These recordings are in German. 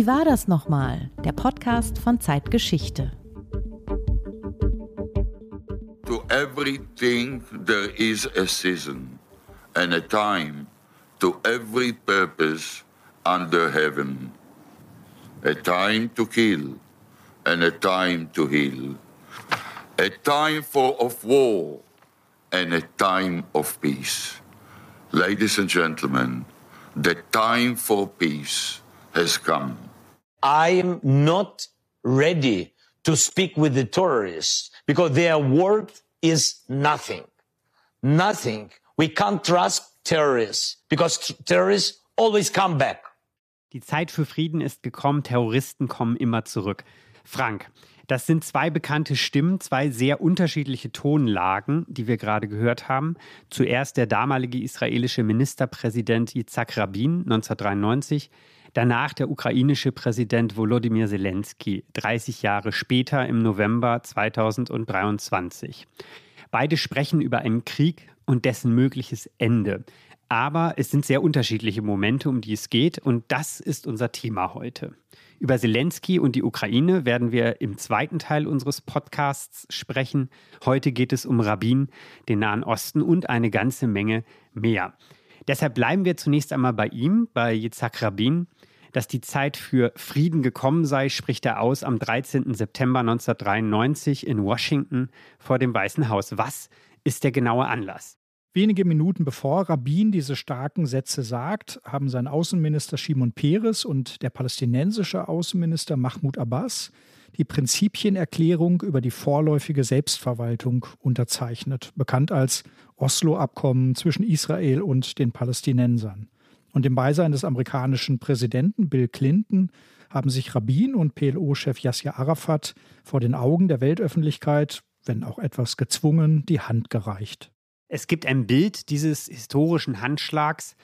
Wie war das nochmal? Der Podcast von Zeitgeschichte. To everything there is a season and a time to every purpose under heaven. A time to kill and a time to heal. A time for of war and a time of peace. Ladies and gentlemen, the time for peace has come. I am not ready to speak with the terrorists because their word is nothing. Nothing. We can't trust terrorists because terrorists always come back. Die Zeit für Frieden ist gekommen, Terroristen kommen immer zurück. Frank, das sind zwei bekannte Stimmen, zwei sehr unterschiedliche Tonlagen, die wir gerade gehört haben. Zuerst der damalige israelische Ministerpräsident Yitzhak Rabin 1993, danach der ukrainische Präsident Volodymyr Zelensky 30 Jahre später im November 2023. Beide sprechen über einen Krieg und dessen mögliches Ende. Aber es sind sehr unterschiedliche Momente, um die es geht, und das ist unser Thema heute. Über Zelensky und die Ukraine werden wir im zweiten Teil unseres Podcasts sprechen. Heute geht es um Rabin, den Nahen Osten und eine ganze Menge mehr. Deshalb bleiben wir zunächst einmal bei ihm, bei Yitzhak Rabin. Dass die Zeit für Frieden gekommen sei, spricht er aus am 13. September 1993 in Washington vor dem Weißen Haus. Was ist der genaue Anlass? Wenige Minuten bevor Rabin diese starken Sätze sagt, haben sein Außenminister Shimon Peres und der palästinensische Außenminister Mahmoud Abbas die Prinzipienerklärung über die vorläufige Selbstverwaltung unterzeichnet, bekannt als Oslo-Abkommen zwischen Israel und den Palästinensern. Und im Beisein des amerikanischen Präsidenten Bill Clinton haben sich Rabin und PLO-Chef Yasser Arafat vor den Augen der Weltöffentlichkeit, wenn auch etwas gezwungen, die Hand gereicht. Es gibt ein Bild dieses historischen Handschlags,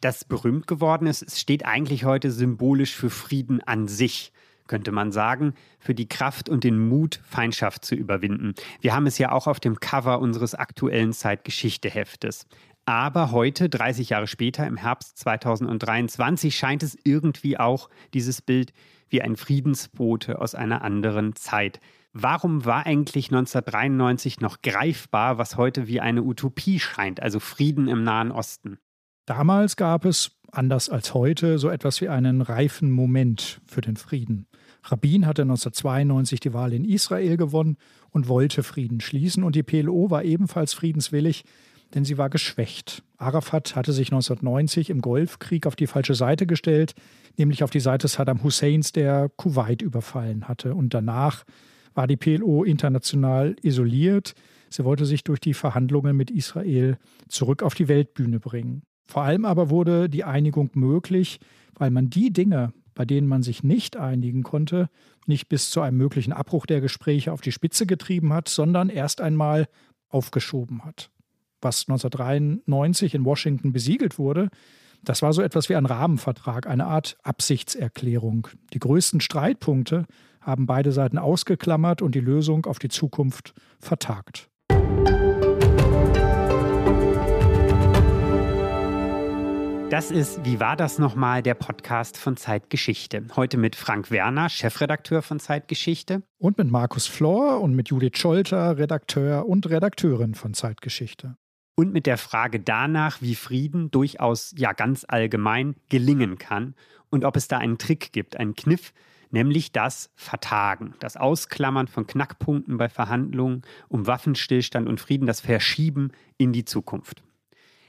das berühmt geworden ist. Es steht eigentlich heute symbolisch für Frieden an sich, könnte man sagen, für die Kraft und den Mut, Feindschaft zu überwinden. Wir haben es ja auch auf dem Cover unseres aktuellen Zeitgeschichte-Heftes. Aber heute, 30 Jahre später, im Herbst 2023, scheint es irgendwie auch dieses Bild wie ein Friedensbote aus einer anderen Zeit. Warum war eigentlich 1993 noch greifbar, was heute wie eine Utopie scheint, also Frieden im Nahen Osten? Damals gab es, anders als heute, so etwas wie einen reifen Moment für den Frieden. Rabin hatte 1992 die Wahl in Israel gewonnen und wollte Frieden schließen und die PLO war ebenfalls friedenswillig, denn sie war geschwächt. Arafat hatte sich 1990 im Golfkrieg auf die falsche Seite gestellt, nämlich auf die Seite Saddam Husseins, der Kuwait überfallen hatte und danach war die PLO international isoliert. Sie wollte sich durch die Verhandlungen mit Israel zurück auf die Weltbühne bringen. Vor allem aber wurde die Einigung möglich, weil man die Dinge, bei denen man sich nicht einigen konnte, nicht bis zu einem möglichen Abbruch der Gespräche auf die Spitze getrieben hat, sondern erst einmal aufgeschoben hat. Was 1993 in Washington besiegelt wurde, das war so etwas wie ein Rahmenvertrag, eine Art Absichtserklärung. Die größten Streitpunkte haben beide Seiten ausgeklammert und die Lösung auf die Zukunft vertagt. Das ist Wie war das nochmal, der Podcast von Zeitgeschichte. Heute mit Frank Werner, Chefredakteur von Zeitgeschichte. Und mit Markus Flor und mit Judith Scholter, Redakteur und Redakteurin von Zeitgeschichte. Und mit der Frage danach, wie Frieden durchaus ja ganz allgemein gelingen kann und ob es da einen Trick gibt, einen Kniff, nämlich das Vertagen, das Ausklammern von Knackpunkten bei Verhandlungen um Waffenstillstand und Frieden, das Verschieben in die Zukunft.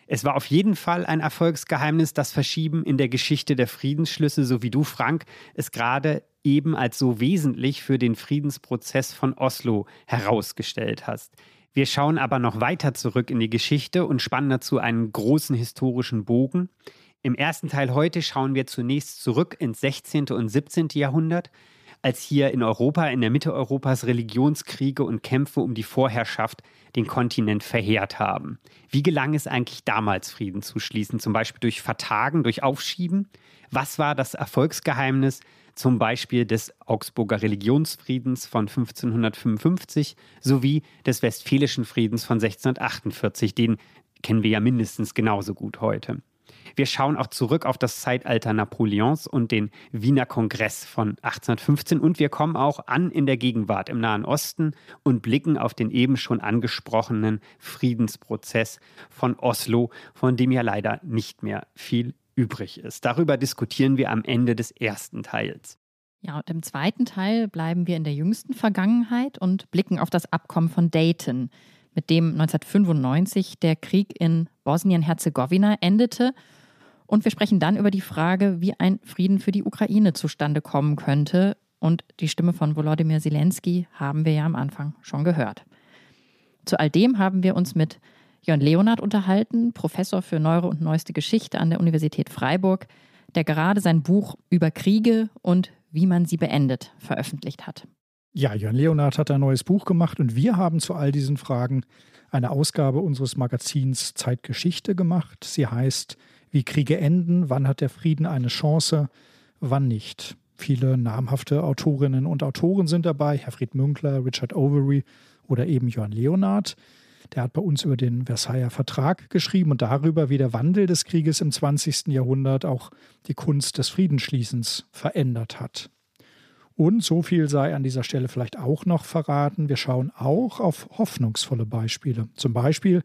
Es war auf jeden Fall ein Erfolgsgeheimnis, das Verschieben in der Geschichte der Friedensschlüsse, so wie du, Frank, es gerade eben als so wesentlich für den Friedensprozess von Oslo herausgestellt hast. Wir schauen aber noch weiter zurück in die Geschichte und spannen dazu einen großen historischen Bogen. Im ersten Teil heute schauen wir zunächst zurück ins 16. und 17. Jahrhundert, als hier in Europa, in der Mitte Europas Religionskriege und Kämpfe um die Vorherrschaft den Kontinent verheert haben. Wie gelang es eigentlich damals, Frieden zu schließen, zum Beispiel durch Vertagen, durch Aufschieben? Was war das Erfolgsgeheimnis zum Beispiel des Augsburger Religionsfriedens von 1555 sowie des Westfälischen Friedens von 1648? Den kennen wir ja mindestens genauso gut heute. Wir schauen auch zurück auf das Zeitalter Napoleons und den Wiener Kongress von 1815 und wir kommen auch an in der Gegenwart im Nahen Osten und blicken auf den eben schon angesprochenen Friedensprozess von Oslo, von dem ja leider nicht mehr viel übrig ist. Darüber diskutieren wir am Ende des ersten Teils. Ja, und im zweiten Teil bleiben wir in der jüngsten Vergangenheit und blicken auf das Abkommen von Dayton, mit dem 1995 der Krieg in Bosnien-Herzegowina endete. Und wir sprechen dann über die Frage, wie ein Frieden für die Ukraine zustande kommen könnte. Und die Stimme von Volodymyr Zelensky haben wir ja am Anfang schon gehört. Zu all dem haben wir uns mit Jörn Leonard unterhalten, Professor für Neuere und Neueste Geschichte an der Universität Freiburg, der gerade sein Buch über Kriege und wie man sie beendet veröffentlicht hat. Ja, Jörn Leonard hat ein neues Buch gemacht und wir haben zu all diesen Fragen eine Ausgabe unseres Magazins Zeitgeschichte gemacht. Sie heißt Wie Kriege enden, wann hat der Frieden eine Chance, wann nicht. Viele namhafte Autorinnen und Autoren sind dabei, Herfried Münkler, Richard Overy oder eben Jörn Leonard. Der hat bei uns über den Versailler Vertrag geschrieben und darüber, wie der Wandel des Krieges im 20. Jahrhundert auch die Kunst des Friedensschließens verändert hat. Und so viel sei an dieser Stelle vielleicht auch noch verraten. Wir schauen auch auf hoffnungsvolle Beispiele. Zum Beispiel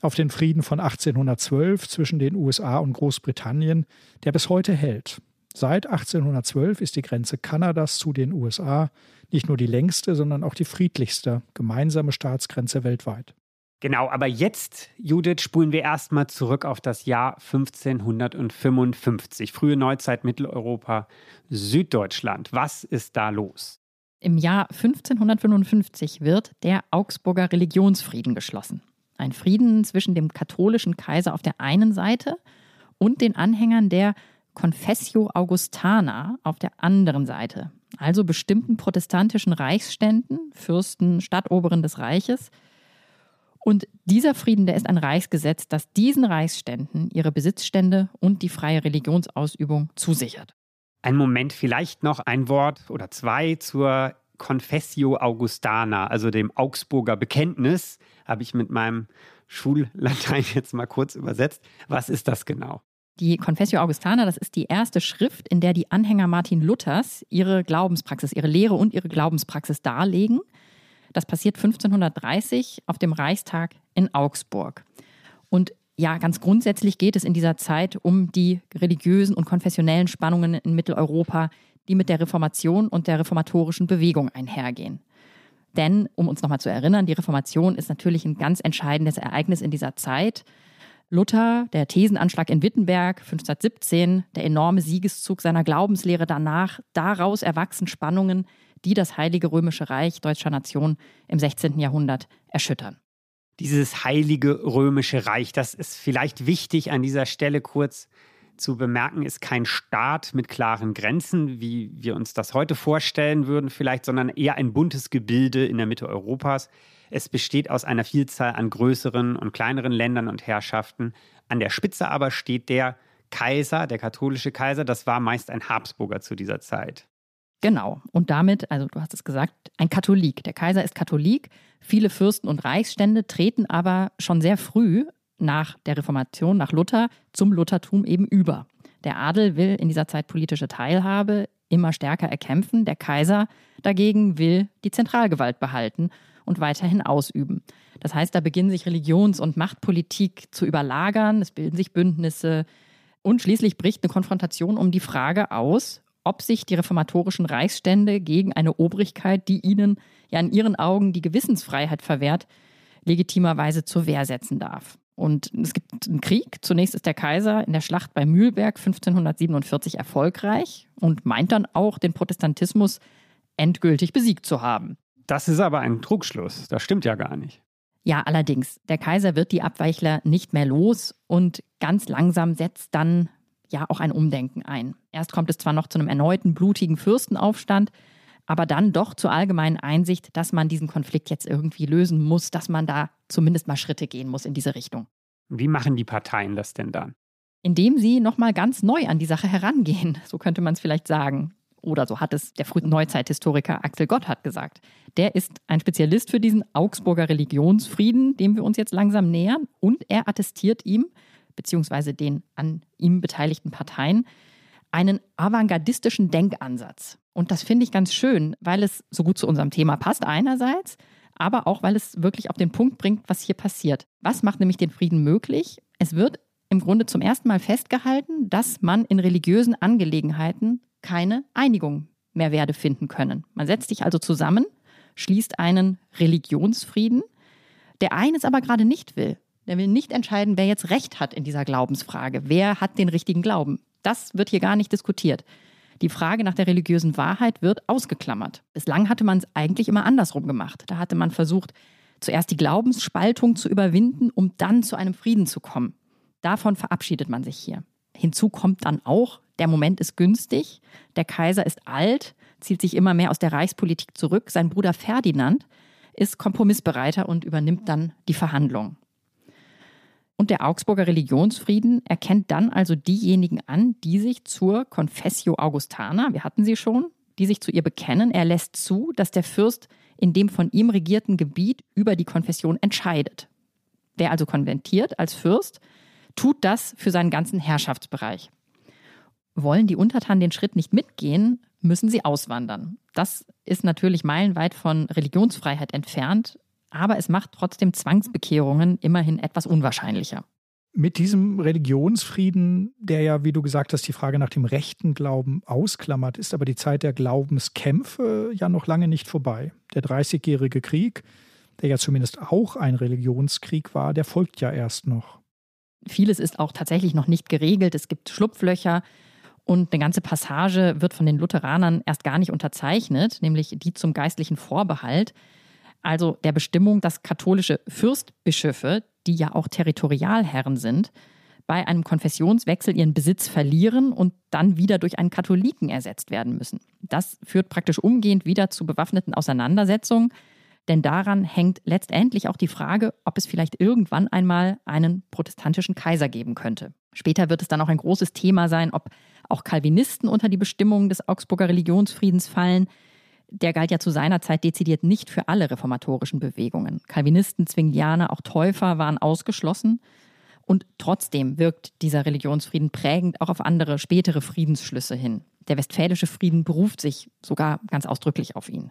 auf den Frieden von 1812 zwischen den USA und Großbritannien, der bis heute hält. Seit 1812 ist die Grenze Kanadas zu den USA nicht nur die längste, sondern auch die friedlichste gemeinsame Staatsgrenze weltweit. Genau, aber jetzt, Judith, spulen wir erstmal zurück auf das Jahr 1555. Frühe Neuzeit Mitteleuropa, Süddeutschland. Was ist da los? Im Jahr 1555 wird der Augsburger Religionsfrieden geschlossen. Ein Frieden zwischen dem katholischen Kaiser auf der einen Seite und den Anhängern der Confessio Augustana auf der anderen Seite, also bestimmten protestantischen Reichsständen, Fürsten, Stadtoberen des Reiches, und dieser Frieden, der ist ein Reichsgesetz, das diesen Reichsständen ihre Besitzstände und die freie Religionsausübung zusichert. Ein Moment, vielleicht noch ein Wort oder zwei zur Confessio Augustana, also dem Augsburger Bekenntnis, habe ich mit meinem Schullatein jetzt mal kurz übersetzt. Was ist das genau? Die Confessio Augustana, das ist die erste Schrift, in der die Anhänger Martin Luthers ihre Glaubenspraxis, ihre Lehre und ihre Glaubenspraxis darlegen. Das passiert 1530 auf dem Reichstag in Augsburg. Und ja, ganz grundsätzlich geht es in dieser Zeit um die religiösen und konfessionellen Spannungen in Mitteleuropa, die mit der Reformation und der reformatorischen Bewegung einhergehen. Denn, um uns nochmal zu erinnern, die Reformation ist natürlich ein ganz entscheidendes Ereignis in dieser Zeit. Luther, der Thesenanschlag in Wittenberg 1517, der enorme Siegeszug seiner Glaubenslehre danach, daraus erwachsen Spannungen, die das Heilige Römische Reich deutscher Nation im 16. Jahrhundert erschüttern. Dieses Heilige Römische Reich, das ist vielleicht wichtig an dieser Stelle kurz zu bemerken, ist kein Staat mit klaren Grenzen, wie wir uns das heute vorstellen würden, vielleicht, sondern eher ein buntes Gebilde in der Mitte Europas. Es besteht aus einer Vielzahl an größeren und kleineren Ländern und Herrschaften. An der Spitze aber steht der Kaiser, der katholische Kaiser. Das war meist ein Habsburger zu dieser Zeit. Genau. Und damit, also du hast es gesagt, ein Katholik. Der Kaiser ist Katholik. Viele Fürsten und Reichsstände treten aber schon sehr früh nach der Reformation, nach Luther, zum Luthertum eben über. Der Adel will in dieser Zeit politische Teilhabe immer stärker erkämpfen. Der Kaiser dagegen will die Zentralgewalt behalten und weiterhin ausüben. Das heißt, da beginnen sich Religions- und Machtpolitik zu überlagern, es bilden sich Bündnisse und schließlich bricht eine Konfrontation um die Frage aus, ob sich die reformatorischen Reichsstände gegen eine Obrigkeit, die ihnen ja in ihren Augen die Gewissensfreiheit verwehrt, legitimerweise zur Wehr setzen darf. Und es gibt einen Krieg. Zunächst ist der Kaiser in der Schlacht bei Mühlberg 1547 erfolgreich und meint dann auch, den Protestantismus endgültig besiegt zu haben. Das ist aber ein Trugschluss. Das stimmt ja gar nicht. Ja, allerdings, der Kaiser wird die Abweichler nicht mehr los und ganz langsam setzt dann ja auch ein Umdenken ein. Erst kommt es zwar noch zu einem erneuten blutigen Fürstenaufstand, aber dann doch zur allgemeinen Einsicht, dass man diesen Konflikt jetzt irgendwie lösen muss, dass man da zumindest mal Schritte gehen muss in diese Richtung. Wie machen die Parteien das denn dann? Indem sie nochmal ganz neu an die Sache herangehen, so könnte man es vielleicht sagen. Oder so hat es der frühen Neuzeithistoriker Axel Gotthard gesagt. Der ist ein Spezialist für diesen Augsburger Religionsfrieden, dem wir uns jetzt langsam nähern. Und er attestiert ihm, beziehungsweise den an ihm beteiligten Parteien einen avantgardistischen Denkansatz. Und das finde ich ganz schön, weil es so gut zu unserem Thema passt einerseits, aber auch weil es wirklich auf den Punkt bringt, was hier passiert. Was macht nämlich den Frieden möglich? Es wird im Grunde zum ersten Mal festgehalten, dass man in religiösen Angelegenheiten keine Einigung mehr werde finden können. Man setzt sich also zusammen, schließt einen Religionsfrieden, der eines aber gerade nicht will. Der will nicht entscheiden, wer jetzt Recht hat in dieser Glaubensfrage. Wer hat den richtigen Glauben? Das wird hier gar nicht diskutiert. Die Frage nach der religiösen Wahrheit wird ausgeklammert. Bislang hatte man es eigentlich immer andersrum gemacht. Da hatte man versucht, zuerst die Glaubensspaltung zu überwinden, um dann zu einem Frieden zu kommen. Davon verabschiedet man sich hier. Hinzu kommt dann auch, der Moment ist günstig, der Kaiser ist alt, zieht sich immer mehr aus der Reichspolitik zurück, sein Bruder Ferdinand ist kompromissbereiter und übernimmt dann die Verhandlungen. Und der Augsburger Religionsfrieden erkennt dann also diejenigen an, die sich zur Confessio Augustana, wir hatten sie schon, die sich zu ihr bekennen. Er lässt zu, dass der Fürst in dem von ihm regierten Gebiet über die Konfession entscheidet. Wer also konventiert als Fürst, tut das für seinen ganzen Herrschaftsbereich. Wollen die Untertanen den Schritt nicht mitgehen, müssen sie auswandern. Das ist natürlich meilenweit von Religionsfreiheit entfernt, aber es macht trotzdem Zwangsbekehrungen immerhin etwas unwahrscheinlicher. Mit diesem Religionsfrieden, der ja, wie du gesagt hast, die Frage nach dem rechten Glauben ausklammert, ist aber die Zeit der Glaubenskämpfe ja noch lange nicht vorbei. Der Dreißigjährige Krieg, der ja zumindest auch ein Religionskrieg war, der folgt ja erst noch. Vieles ist auch tatsächlich noch nicht geregelt. Es gibt Schlupflöcher und eine ganze Passage wird von den Lutheranern erst gar nicht unterzeichnet, nämlich die zum geistlichen Vorbehalt also der Bestimmung, dass katholische Fürstbischöfe, die ja auch Territorialherren sind, bei einem Konfessionswechsel ihren Besitz verlieren und dann wieder durch einen Katholiken ersetzt werden müssen. Das führt praktisch umgehend wieder zu bewaffneten Auseinandersetzungen, denn daran hängt letztendlich auch die Frage, ob es vielleicht irgendwann einmal einen protestantischen Kaiser geben könnte. Später wird es dann auch ein großes Thema sein, ob auch Calvinisten unter die Bestimmungen des Augsburger Religionsfriedens fallen der galt ja zu seiner Zeit dezidiert nicht für alle reformatorischen Bewegungen. Calvinisten, Zwinglianer, auch Täufer waren ausgeschlossen. Und trotzdem wirkt dieser Religionsfrieden prägend auch auf andere spätere Friedensschlüsse hin. Der Westfälische Frieden beruft sich sogar ganz ausdrücklich auf ihn.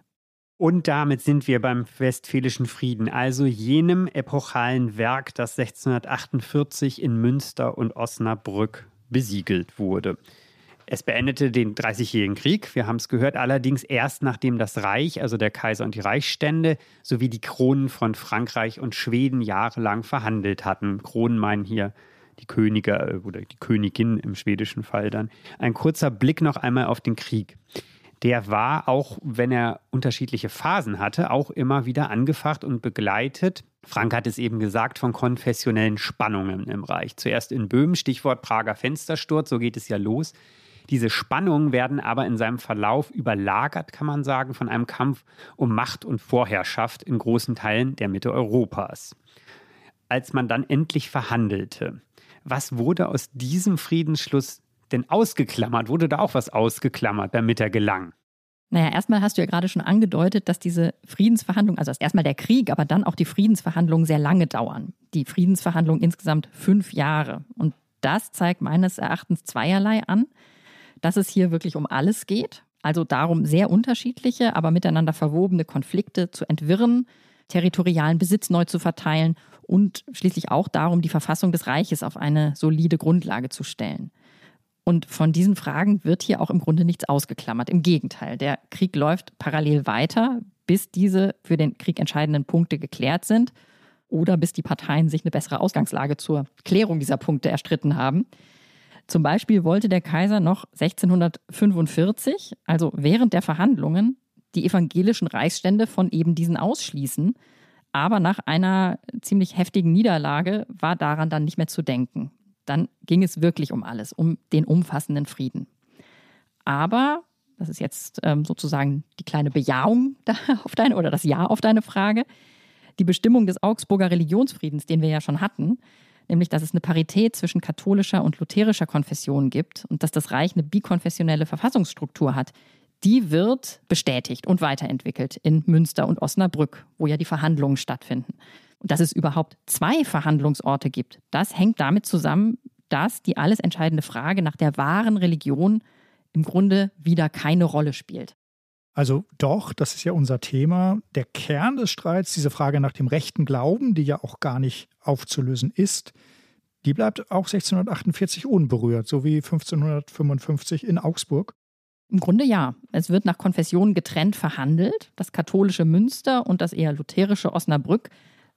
Und damit sind wir beim Westfälischen Frieden, also jenem epochalen Werk, das 1648 in Münster und Osnabrück besiegelt wurde. Es beendete den Dreißigjährigen Krieg, wir haben es gehört, allerdings erst nachdem das Reich, also der Kaiser und die Reichsstände, sowie die Kronen von Frankreich und Schweden jahrelang verhandelt hatten. Kronen meinen hier die Könige äh, oder die Königin im schwedischen Fall dann. Ein kurzer Blick noch einmal auf den Krieg. Der war, auch wenn er unterschiedliche Phasen hatte, auch immer wieder angefacht und begleitet. Frank hat es eben gesagt, von konfessionellen Spannungen im Reich. Zuerst in Böhmen, Stichwort Prager Fenstersturz, so geht es ja los. Diese Spannungen werden aber in seinem Verlauf überlagert, kann man sagen, von einem Kampf um Macht und Vorherrschaft in großen Teilen der Mitte Europas. Als man dann endlich verhandelte, was wurde aus diesem Friedensschluss denn ausgeklammert? Wurde da auch was ausgeklammert, damit er gelang? Naja, erstmal hast du ja gerade schon angedeutet, dass diese Friedensverhandlungen, also erstmal der Krieg, aber dann auch die Friedensverhandlungen sehr lange dauern. Die Friedensverhandlungen insgesamt fünf Jahre. Und das zeigt meines Erachtens zweierlei an dass es hier wirklich um alles geht. Also darum, sehr unterschiedliche, aber miteinander verwobene Konflikte zu entwirren, territorialen Besitz neu zu verteilen und schließlich auch darum, die Verfassung des Reiches auf eine solide Grundlage zu stellen. Und von diesen Fragen wird hier auch im Grunde nichts ausgeklammert. Im Gegenteil, der Krieg läuft parallel weiter, bis diese für den Krieg entscheidenden Punkte geklärt sind oder bis die Parteien sich eine bessere Ausgangslage zur Klärung dieser Punkte erstritten haben. Zum Beispiel wollte der Kaiser noch 1645, also während der Verhandlungen, die evangelischen Reichsstände von eben diesen ausschließen. Aber nach einer ziemlich heftigen Niederlage war daran dann nicht mehr zu denken. Dann ging es wirklich um alles, um den umfassenden Frieden. Aber, das ist jetzt ähm, sozusagen die kleine Bejahung auf deine oder das Ja auf deine Frage, die Bestimmung des Augsburger Religionsfriedens, den wir ja schon hatten, nämlich dass es eine Parität zwischen katholischer und lutherischer Konfession gibt und dass das Reich eine bikonfessionelle Verfassungsstruktur hat. Die wird bestätigt und weiterentwickelt in Münster und Osnabrück, wo ja die Verhandlungen stattfinden. dass es überhaupt zwei Verhandlungsorte gibt, das hängt damit zusammen, dass die alles entscheidende Frage nach der wahren Religion im Grunde wieder keine Rolle spielt. Also doch, das ist ja unser Thema. Der Kern des Streits, diese Frage nach dem rechten Glauben, die ja auch gar nicht aufzulösen ist, die bleibt auch 1648 unberührt, so wie 1555 in Augsburg. Im Grunde ja. Es wird nach Konfessionen getrennt verhandelt. Das katholische Münster und das eher lutherische Osnabrück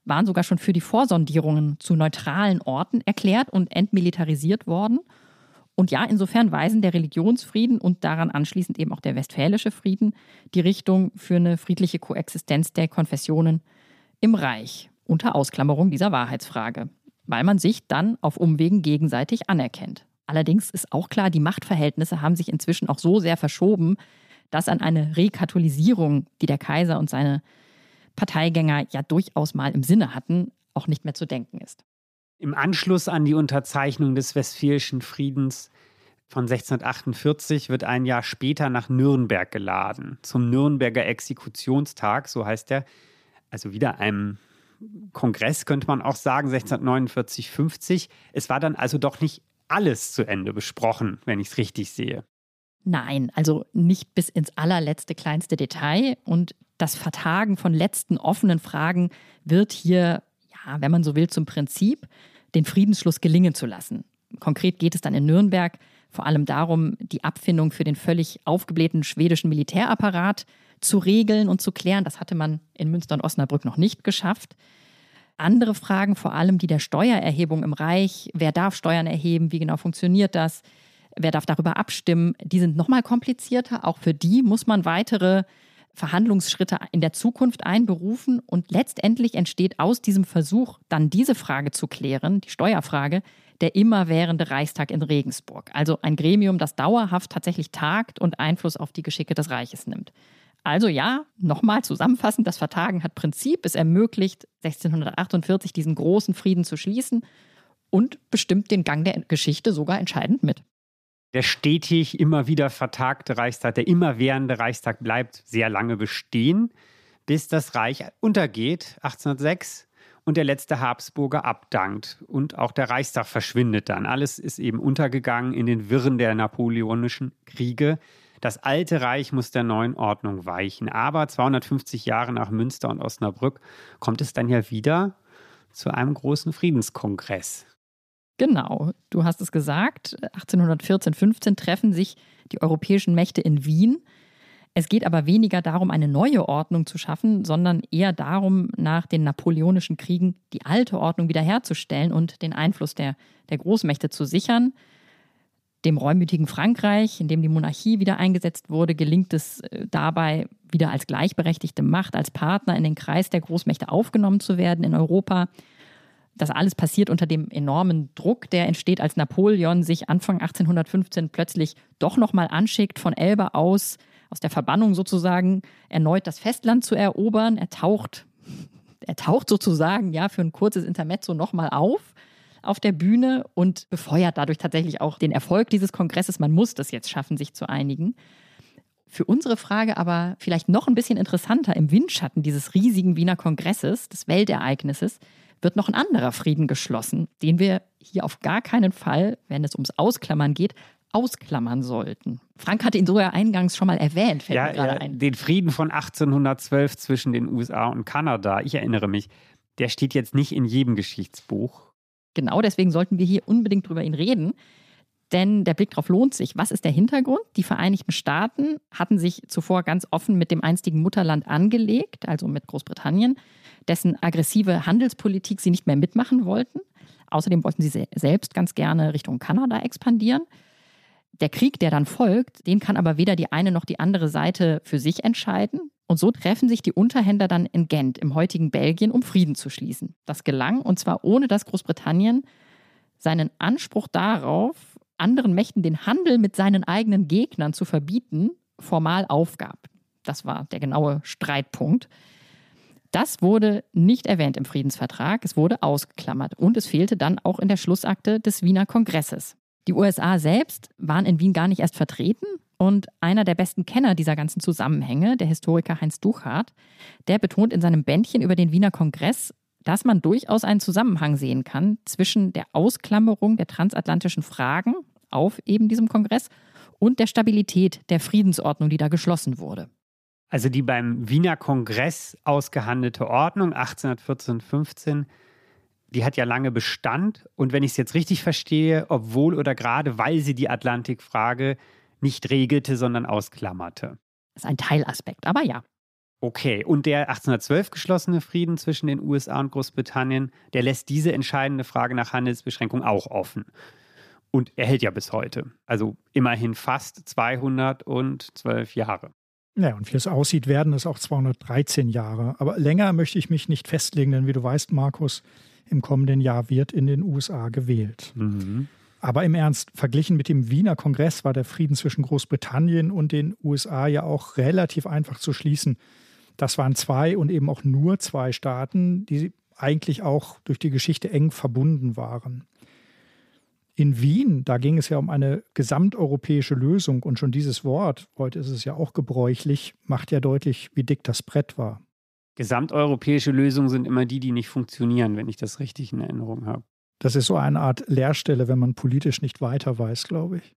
waren sogar schon für die Vorsondierungen zu neutralen Orten erklärt und entmilitarisiert worden. Und ja, insofern weisen der Religionsfrieden und daran anschließend eben auch der westfälische Frieden die Richtung für eine friedliche Koexistenz der Konfessionen im Reich unter Ausklammerung dieser Wahrheitsfrage, weil man sich dann auf Umwegen gegenseitig anerkennt. Allerdings ist auch klar, die Machtverhältnisse haben sich inzwischen auch so sehr verschoben, dass an eine Rekatholisierung, die der Kaiser und seine Parteigänger ja durchaus mal im Sinne hatten, auch nicht mehr zu denken ist. Im Anschluss an die Unterzeichnung des Westfälischen Friedens von 1648 wird ein Jahr später nach Nürnberg geladen, zum Nürnberger Exekutionstag, so heißt er. Also wieder einem Kongress könnte man auch sagen, 1649, 50. Es war dann also doch nicht alles zu Ende besprochen, wenn ich es richtig sehe. Nein, also nicht bis ins allerletzte kleinste Detail. Und das Vertagen von letzten offenen Fragen wird hier, ja, wenn man so will, zum Prinzip, den Friedensschluss gelingen zu lassen. Konkret geht es dann in Nürnberg vor allem darum, die Abfindung für den völlig aufgeblähten schwedischen Militärapparat zu regeln und zu klären. Das hatte man in Münster und Osnabrück noch nicht geschafft. Andere Fragen, vor allem die der Steuererhebung im Reich, wer darf Steuern erheben, wie genau funktioniert das, wer darf darüber abstimmen, die sind nochmal komplizierter. Auch für die muss man weitere Verhandlungsschritte in der Zukunft einberufen. Und letztendlich entsteht aus diesem Versuch, dann diese Frage zu klären, die Steuerfrage, der immerwährende Reichstag in Regensburg. Also ein Gremium, das dauerhaft tatsächlich tagt und Einfluss auf die Geschicke des Reiches nimmt. Also ja, nochmal zusammenfassend, das Vertagen hat Prinzip. Es ermöglicht 1648 diesen großen Frieden zu schließen und bestimmt den Gang der Geschichte sogar entscheidend mit. Der stetig immer wieder vertagte Reichstag, der immerwährende Reichstag bleibt sehr lange bestehen, bis das Reich untergeht, 1806, und der letzte Habsburger abdankt und auch der Reichstag verschwindet dann. Alles ist eben untergegangen in den Wirren der napoleonischen Kriege. Das alte Reich muss der neuen Ordnung weichen. Aber 250 Jahre nach Münster und Osnabrück kommt es dann ja wieder zu einem großen Friedenskongress. Genau, du hast es gesagt. 1814, 15 treffen sich die europäischen Mächte in Wien. Es geht aber weniger darum, eine neue Ordnung zu schaffen, sondern eher darum, nach den napoleonischen Kriegen die alte Ordnung wiederherzustellen und den Einfluss der, der Großmächte zu sichern. Dem reumütigen Frankreich, in dem die Monarchie wieder eingesetzt wurde, gelingt es äh, dabei, wieder als gleichberechtigte Macht, als Partner in den Kreis der Großmächte aufgenommen zu werden in Europa. Das alles passiert unter dem enormen Druck, der entsteht, als Napoleon sich Anfang 1815 plötzlich doch nochmal anschickt, von Elba aus, aus der Verbannung sozusagen, erneut das Festland zu erobern. Er taucht, er taucht sozusagen ja für ein kurzes Intermezzo nochmal auf auf der Bühne und befeuert dadurch tatsächlich auch den Erfolg dieses Kongresses. Man muss das jetzt schaffen, sich zu einigen. Für unsere Frage aber vielleicht noch ein bisschen interessanter im Windschatten dieses riesigen Wiener Kongresses, des Weltereignisses, wird noch ein anderer Frieden geschlossen, den wir hier auf gar keinen Fall, wenn es ums Ausklammern geht, ausklammern sollten. Frank hatte ihn sogar eingangs schon mal erwähnt, fällt ja, mir gerade ein. Den Frieden von 1812 zwischen den USA und Kanada, ich erinnere mich, der steht jetzt nicht in jedem Geschichtsbuch. Genau deswegen sollten wir hier unbedingt drüber ihn reden. Denn der Blick darauf lohnt sich. Was ist der Hintergrund? Die Vereinigten Staaten hatten sich zuvor ganz offen mit dem einstigen Mutterland angelegt, also mit Großbritannien, dessen aggressive Handelspolitik sie nicht mehr mitmachen wollten. Außerdem wollten sie selbst ganz gerne Richtung Kanada expandieren. Der Krieg, der dann folgt, den kann aber weder die eine noch die andere Seite für sich entscheiden. Und so treffen sich die Unterhändler dann in Gent im heutigen Belgien, um Frieden zu schließen. Das gelang, und zwar ohne dass Großbritannien seinen Anspruch darauf, anderen Mächten den Handel mit seinen eigenen Gegnern zu verbieten, formal aufgab. Das war der genaue Streitpunkt. Das wurde nicht erwähnt im Friedensvertrag, es wurde ausgeklammert und es fehlte dann auch in der Schlussakte des Wiener Kongresses. Die USA selbst waren in Wien gar nicht erst vertreten und einer der besten Kenner dieser ganzen Zusammenhänge, der Historiker Heinz Duchardt, der betont in seinem Bändchen über den Wiener Kongress, dass man durchaus einen Zusammenhang sehen kann zwischen der Ausklammerung der transatlantischen Fragen auf eben diesem Kongress und der Stabilität der Friedensordnung, die da geschlossen wurde. Also die beim Wiener Kongress ausgehandelte Ordnung 1814-15, die hat ja lange Bestand und wenn ich es jetzt richtig verstehe, obwohl oder gerade weil sie die Atlantikfrage nicht regelte, sondern ausklammerte. Das ist ein Teilaspekt, aber ja. Okay, und der 1812 geschlossene Frieden zwischen den USA und Großbritannien, der lässt diese entscheidende Frage nach Handelsbeschränkung auch offen. Und er hält ja bis heute. Also immerhin fast 212 Jahre. Ja, und wie es aussieht, werden es auch 213 Jahre. Aber länger möchte ich mich nicht festlegen, denn wie du weißt, Markus, im kommenden Jahr wird in den USA gewählt. Mhm. Aber im Ernst, verglichen mit dem Wiener Kongress war der Frieden zwischen Großbritannien und den USA ja auch relativ einfach zu schließen. Das waren zwei und eben auch nur zwei Staaten, die eigentlich auch durch die Geschichte eng verbunden waren. In Wien, da ging es ja um eine gesamteuropäische Lösung und schon dieses Wort, heute ist es ja auch gebräuchlich, macht ja deutlich, wie dick das Brett war. Gesamteuropäische Lösungen sind immer die, die nicht funktionieren, wenn ich das richtig in Erinnerung habe. Das ist so eine Art Leerstelle, wenn man politisch nicht weiter weiß, glaube ich.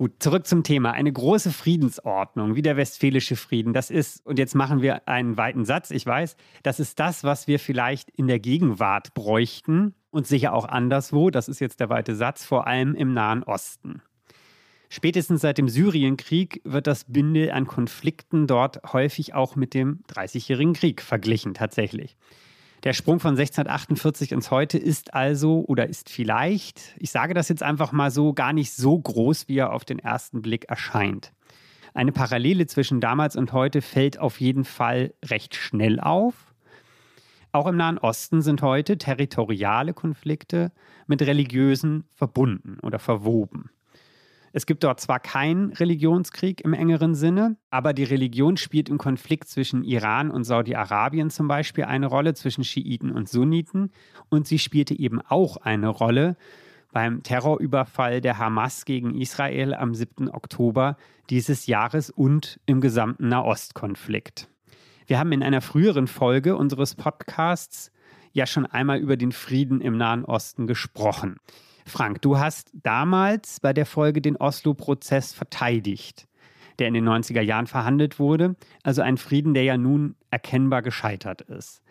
Gut, zurück zum Thema. Eine große Friedensordnung, wie der Westfälische Frieden, das ist, und jetzt machen wir einen weiten Satz, ich weiß, das ist das, was wir vielleicht in der Gegenwart bräuchten und sicher auch anderswo, das ist jetzt der weite Satz, vor allem im Nahen Osten. Spätestens seit dem Syrienkrieg wird das Bündel an Konflikten dort häufig auch mit dem Dreißigjährigen Krieg verglichen, tatsächlich. Der Sprung von 1648 ins Heute ist also oder ist vielleicht, ich sage das jetzt einfach mal so, gar nicht so groß, wie er auf den ersten Blick erscheint. Eine Parallele zwischen damals und heute fällt auf jeden Fall recht schnell auf. Auch im Nahen Osten sind heute territoriale Konflikte mit religiösen verbunden oder verwoben. Es gibt dort zwar keinen Religionskrieg im engeren Sinne, aber die Religion spielt im Konflikt zwischen Iran und Saudi-Arabien zum Beispiel eine Rolle, zwischen Schiiten und Sunniten. Und sie spielte eben auch eine Rolle beim Terrorüberfall der Hamas gegen Israel am 7. Oktober dieses Jahres und im gesamten Nahostkonflikt. Wir haben in einer früheren Folge unseres Podcasts ja schon einmal über den Frieden im Nahen Osten gesprochen. Frank, du hast damals bei der Folge den Oslo-Prozess verteidigt, der in den 90er Jahren verhandelt wurde. Also ein Frieden, der ja nun erkennbar gescheitert ist.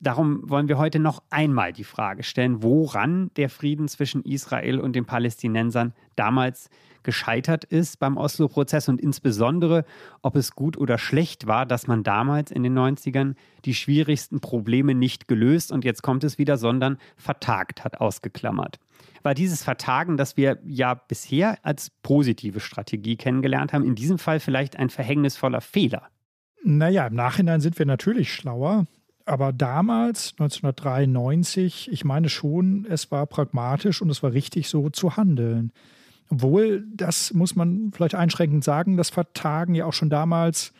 Darum wollen wir heute noch einmal die Frage stellen, woran der Frieden zwischen Israel und den Palästinensern damals gescheitert ist beim Oslo-Prozess und insbesondere, ob es gut oder schlecht war, dass man damals in den 90ern die schwierigsten Probleme nicht gelöst und jetzt kommt es wieder, sondern vertagt hat, ausgeklammert. War dieses Vertagen, das wir ja bisher als positive Strategie kennengelernt haben, in diesem Fall vielleicht ein verhängnisvoller Fehler? Naja, im Nachhinein sind wir natürlich schlauer. Aber damals, 1993, ich meine schon, es war pragmatisch und es war richtig so zu handeln. Obwohl, das muss man vielleicht einschränkend sagen, das Vertagen ja auch schon damals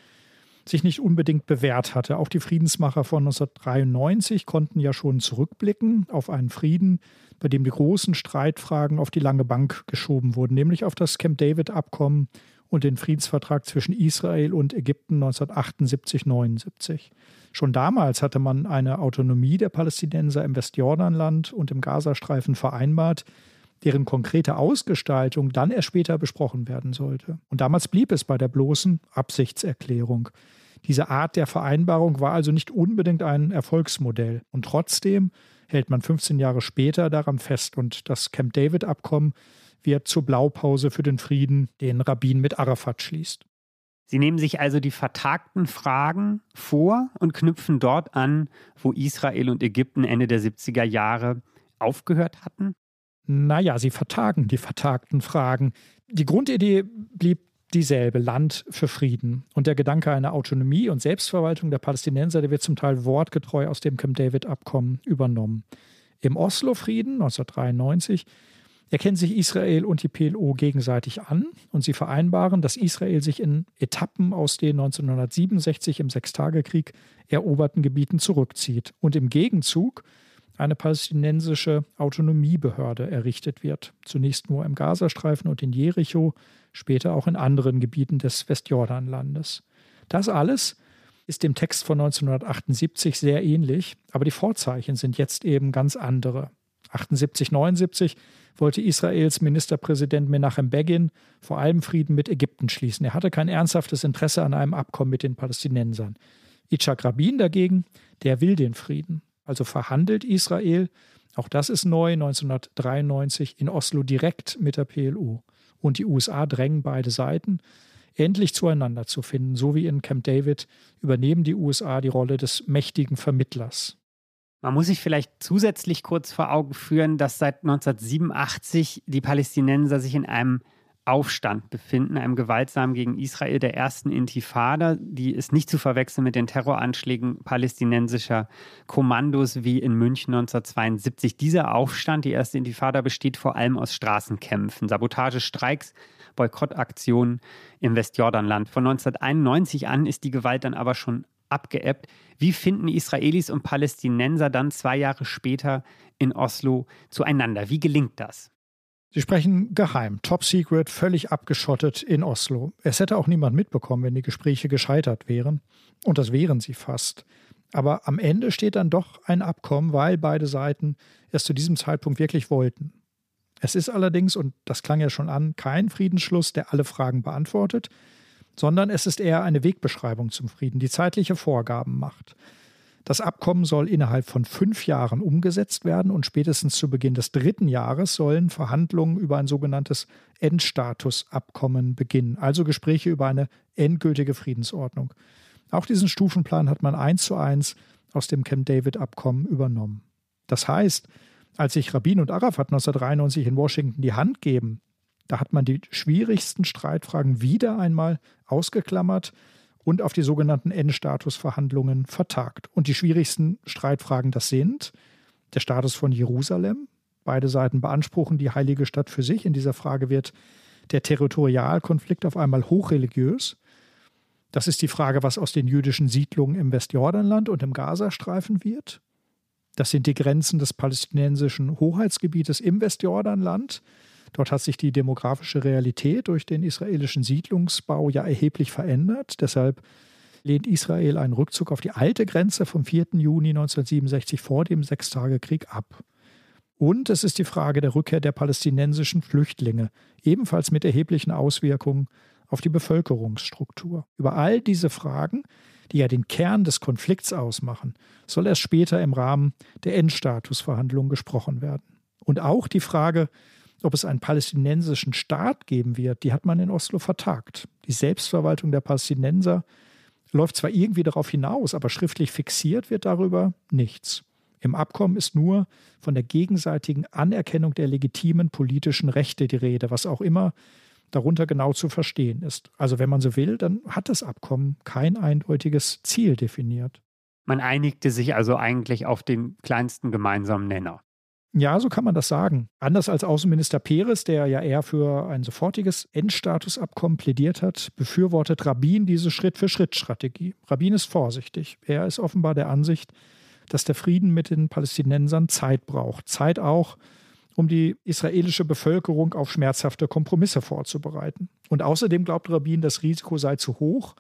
sich nicht unbedingt bewährt hatte. Auch die Friedensmacher von 1993 konnten ja schon zurückblicken auf einen Frieden, bei dem die großen Streitfragen auf die lange Bank geschoben wurden, nämlich auf das Camp David-Abkommen und den Friedensvertrag zwischen Israel und Ägypten 1978-79. Schon damals hatte man eine Autonomie der Palästinenser im Westjordanland und im Gazastreifen vereinbart, deren konkrete Ausgestaltung dann erst später besprochen werden sollte. Und damals blieb es bei der bloßen Absichtserklärung. Diese Art der Vereinbarung war also nicht unbedingt ein Erfolgsmodell. Und trotzdem hält man 15 Jahre später daran fest. Und das Camp David-Abkommen wird zur Blaupause für den Frieden, den Rabbin mit Arafat schließt. Sie nehmen sich also die vertagten Fragen vor und knüpfen dort an, wo Israel und Ägypten Ende der 70er Jahre aufgehört hatten? Naja, sie vertagen die vertagten Fragen. Die Grundidee blieb dieselbe, Land für Frieden. Und der Gedanke einer Autonomie und Selbstverwaltung der Palästinenser, der wird zum Teil wortgetreu aus dem Camp David-Abkommen übernommen. Im Oslo-Frieden 1993 erkennen sich Israel und die PLO gegenseitig an und sie vereinbaren, dass Israel sich in Etappen aus den 1967 im Sechstagekrieg eroberten Gebieten zurückzieht und im Gegenzug eine palästinensische Autonomiebehörde errichtet wird. Zunächst nur im Gazastreifen und in Jericho, später auch in anderen Gebieten des Westjordanlandes. Das alles ist dem Text von 1978 sehr ähnlich, aber die Vorzeichen sind jetzt eben ganz andere. 78, 79 wollte Israels Ministerpräsident Menachem Begin vor allem Frieden mit Ägypten schließen. Er hatte kein ernsthaftes Interesse an einem Abkommen mit den Palästinensern. Itzhak Rabin dagegen, der will den Frieden. Also verhandelt Israel, auch das ist neu, 1993 in Oslo direkt mit der PLO. Und die USA drängen beide Seiten, endlich zueinander zu finden. So wie in Camp David übernehmen die USA die Rolle des mächtigen Vermittlers. Man muss sich vielleicht zusätzlich kurz vor Augen führen, dass seit 1987 die Palästinenser sich in einem Aufstand befinden, einem gewaltsamen gegen Israel der ersten Intifada. Die ist nicht zu verwechseln mit den Terroranschlägen palästinensischer Kommandos wie in München 1972. Dieser Aufstand, die erste Intifada, besteht vor allem aus Straßenkämpfen, Sabotage, Streiks, Boykottaktionen im Westjordanland. Von 1991 an ist die Gewalt dann aber schon abgeebbt. Wie finden Israelis und Palästinenser dann zwei Jahre später in Oslo zueinander? Wie gelingt das? Sie sprechen geheim, top secret, völlig abgeschottet in Oslo. Es hätte auch niemand mitbekommen, wenn die Gespräche gescheitert wären. Und das wären sie fast. Aber am Ende steht dann doch ein Abkommen, weil beide Seiten es zu diesem Zeitpunkt wirklich wollten. Es ist allerdings, und das klang ja schon an, kein Friedensschluss, der alle Fragen beantwortet, sondern es ist eher eine Wegbeschreibung zum Frieden, die zeitliche Vorgaben macht. Das Abkommen soll innerhalb von fünf Jahren umgesetzt werden und spätestens zu Beginn des dritten Jahres sollen Verhandlungen über ein sogenanntes Endstatusabkommen beginnen, also Gespräche über eine endgültige Friedensordnung. Auch diesen Stufenplan hat man eins zu eins aus dem Camp David-Abkommen übernommen. Das heißt, als sich Rabin und Arafat 1993 in Washington die Hand geben, da hat man die schwierigsten Streitfragen wieder einmal ausgeklammert und auf die sogenannten Endstatusverhandlungen vertagt. Und die schwierigsten Streitfragen das sind der Status von Jerusalem. Beide Seiten beanspruchen die heilige Stadt für sich. In dieser Frage wird der Territorialkonflikt auf einmal hochreligiös. Das ist die Frage, was aus den jüdischen Siedlungen im Westjordanland und im Gazastreifen wird. Das sind die Grenzen des palästinensischen Hoheitsgebietes im Westjordanland. Dort hat sich die demografische Realität durch den israelischen Siedlungsbau ja erheblich verändert. Deshalb lehnt Israel einen Rückzug auf die alte Grenze vom 4. Juni 1967 vor dem Sechstagekrieg ab. Und es ist die Frage der Rückkehr der palästinensischen Flüchtlinge, ebenfalls mit erheblichen Auswirkungen auf die Bevölkerungsstruktur. Über all diese Fragen, die ja den Kern des Konflikts ausmachen, soll erst später im Rahmen der Endstatusverhandlungen gesprochen werden. Und auch die Frage ob es einen palästinensischen Staat geben wird, die hat man in Oslo vertagt. Die Selbstverwaltung der Palästinenser läuft zwar irgendwie darauf hinaus, aber schriftlich fixiert wird darüber nichts. Im Abkommen ist nur von der gegenseitigen Anerkennung der legitimen politischen Rechte die Rede, was auch immer darunter genau zu verstehen ist. Also wenn man so will, dann hat das Abkommen kein eindeutiges Ziel definiert. Man einigte sich also eigentlich auf den kleinsten gemeinsamen Nenner. Ja, so kann man das sagen. Anders als Außenminister Peres, der ja eher für ein sofortiges Endstatusabkommen plädiert hat, befürwortet Rabin diese Schritt-für-Schritt-Strategie. Rabin ist vorsichtig. Er ist offenbar der Ansicht, dass der Frieden mit den Palästinensern Zeit braucht. Zeit auch, um die israelische Bevölkerung auf schmerzhafte Kompromisse vorzubereiten. Und außerdem glaubt Rabin, das Risiko sei zu hoch,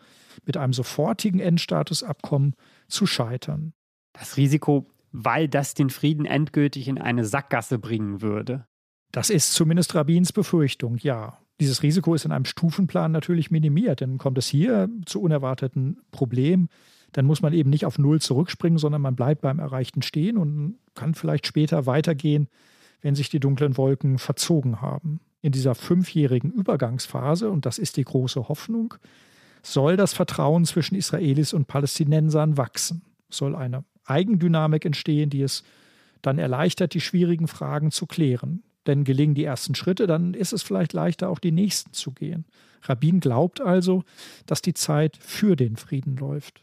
mit einem sofortigen Endstatusabkommen zu scheitern. Das Risiko weil das den Frieden endgültig in eine Sackgasse bringen würde. Das ist zumindest Rabins Befürchtung, ja. Dieses Risiko ist in einem Stufenplan natürlich minimiert, denn kommt es hier zu unerwarteten Problemen, dann muss man eben nicht auf Null zurückspringen, sondern man bleibt beim Erreichten stehen und kann vielleicht später weitergehen, wenn sich die dunklen Wolken verzogen haben. In dieser fünfjährigen Übergangsphase, und das ist die große Hoffnung, soll das Vertrauen zwischen Israelis und Palästinensern wachsen, soll eine Eigendynamik entstehen, die es dann erleichtert, die schwierigen Fragen zu klären. Denn gelingen die ersten Schritte, dann ist es vielleicht leichter, auch die nächsten zu gehen. Rabin glaubt also, dass die Zeit für den Frieden läuft.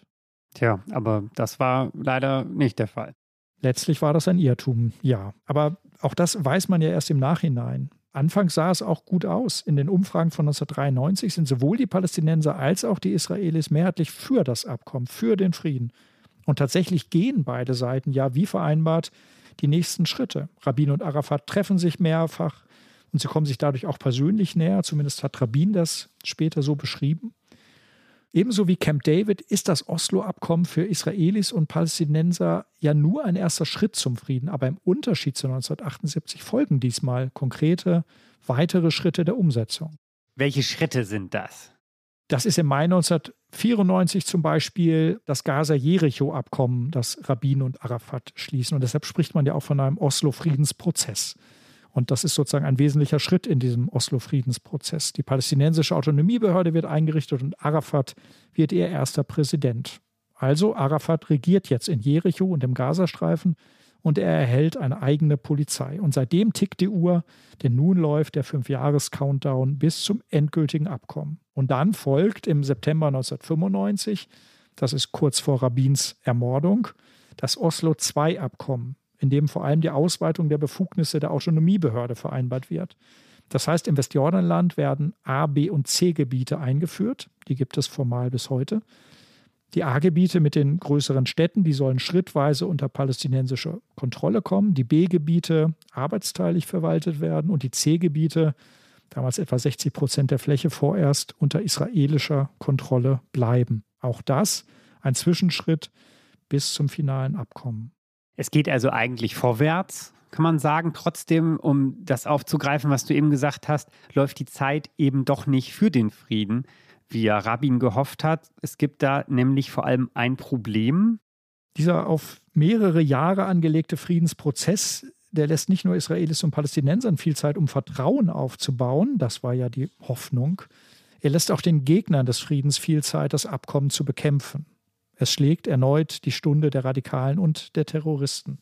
Tja, aber das war leider nicht der Fall. Letztlich war das ein Irrtum, ja. Aber auch das weiß man ja erst im Nachhinein. Anfangs sah es auch gut aus. In den Umfragen von 1993 sind sowohl die Palästinenser als auch die Israelis mehrheitlich für das Abkommen, für den Frieden. Und tatsächlich gehen beide Seiten ja wie vereinbart die nächsten Schritte. Rabin und Arafat treffen sich mehrfach und sie kommen sich dadurch auch persönlich näher. Zumindest hat Rabin das später so beschrieben. Ebenso wie Camp David ist das Oslo-Abkommen für Israelis und Palästinenser ja nur ein erster Schritt zum Frieden, aber im Unterschied zu 1978 folgen diesmal konkrete weitere Schritte der Umsetzung. Welche Schritte sind das? Das ist im Mai 1994 zum Beispiel das Gaza-Jericho-Abkommen, das Rabin und Arafat schließen. Und deshalb spricht man ja auch von einem Oslo-Friedensprozess. Und das ist sozusagen ein wesentlicher Schritt in diesem Oslo-Friedensprozess. Die palästinensische Autonomiebehörde wird eingerichtet und Arafat wird ihr erster Präsident. Also Arafat regiert jetzt in Jericho und im Gazastreifen und er erhält eine eigene Polizei. Und seitdem tickt die Uhr, denn nun läuft der Fünfjahres-Countdown bis zum endgültigen Abkommen. Und dann folgt im September 1995, das ist kurz vor Rabins Ermordung, das Oslo-II-Abkommen in dem vor allem die Ausweitung der Befugnisse der Autonomiebehörde vereinbart wird. Das heißt, im Westjordanland werden A, B und C-Gebiete eingeführt. Die gibt es formal bis heute. Die A-Gebiete mit den größeren Städten, die sollen schrittweise unter palästinensische Kontrolle kommen. Die B-Gebiete arbeitsteilig verwaltet werden und die C-Gebiete, damals etwa 60 Prozent der Fläche vorerst, unter israelischer Kontrolle bleiben. Auch das ein Zwischenschritt bis zum finalen Abkommen. Es geht also eigentlich vorwärts, kann man sagen. Trotzdem, um das aufzugreifen, was du eben gesagt hast, läuft die Zeit eben doch nicht für den Frieden, wie ja Rabin gehofft hat. Es gibt da nämlich vor allem ein Problem. Dieser auf mehrere Jahre angelegte Friedensprozess, der lässt nicht nur Israelis und Palästinensern viel Zeit, um Vertrauen aufzubauen, das war ja die Hoffnung, er lässt auch den Gegnern des Friedens viel Zeit, das Abkommen zu bekämpfen. Es schlägt erneut die Stunde der Radikalen und der Terroristen.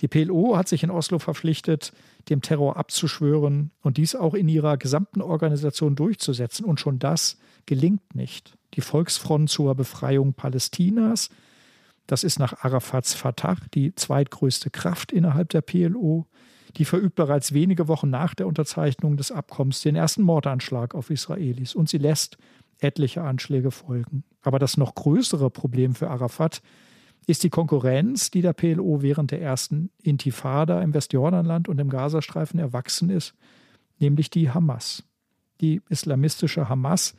Die PLO hat sich in Oslo verpflichtet, dem Terror abzuschwören und dies auch in ihrer gesamten Organisation durchzusetzen. Und schon das gelingt nicht. Die Volksfront zur Befreiung Palästinas, das ist nach Arafats Fatah die zweitgrößte Kraft innerhalb der PLO, die verübt bereits wenige Wochen nach der Unterzeichnung des Abkommens den ersten Mordanschlag auf Israelis und sie lässt etliche Anschläge folgen. Aber das noch größere Problem für Arafat ist die Konkurrenz, die der PLO während der ersten Intifada im Westjordanland und im Gazastreifen erwachsen ist, nämlich die Hamas. Die islamistische Hamas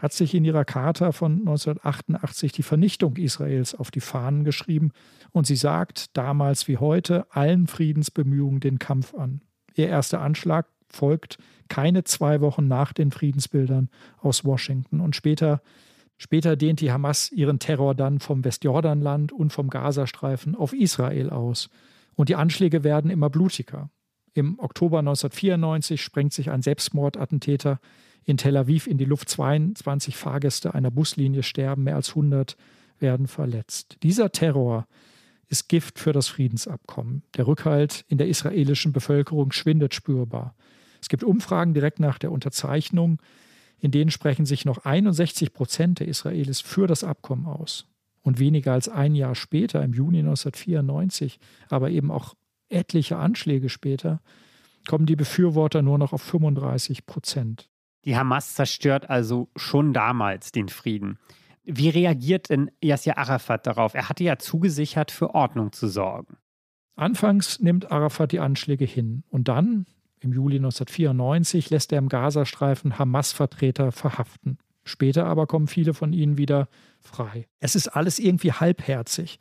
hat sich in ihrer Charta von 1988 die Vernichtung Israels auf die Fahnen geschrieben und sie sagt damals wie heute allen Friedensbemühungen den Kampf an. Ihr erster Anschlag folgt keine zwei Wochen nach den Friedensbildern aus Washington. Und später, später dehnt die Hamas ihren Terror dann vom Westjordanland und vom Gazastreifen auf Israel aus. Und die Anschläge werden immer blutiger. Im Oktober 1994 sprengt sich ein Selbstmordattentäter in Tel Aviv in die Luft. 22 Fahrgäste einer Buslinie sterben, mehr als 100 werden verletzt. Dieser Terror ist Gift für das Friedensabkommen. Der Rückhalt in der israelischen Bevölkerung schwindet spürbar. Es gibt Umfragen direkt nach der Unterzeichnung, in denen sprechen sich noch 61 Prozent der Israelis für das Abkommen aus. Und weniger als ein Jahr später, im Juni 1994, aber eben auch etliche Anschläge später, kommen die Befürworter nur noch auf 35 Prozent. Die Hamas zerstört also schon damals den Frieden. Wie reagiert denn Yasser Arafat darauf? Er hatte ja zugesichert, für Ordnung zu sorgen. Anfangs nimmt Arafat die Anschläge hin und dann, im Juli 1994 lässt er im Gazastreifen Hamas-Vertreter verhaften. Später aber kommen viele von ihnen wieder frei. Es ist alles irgendwie halbherzig.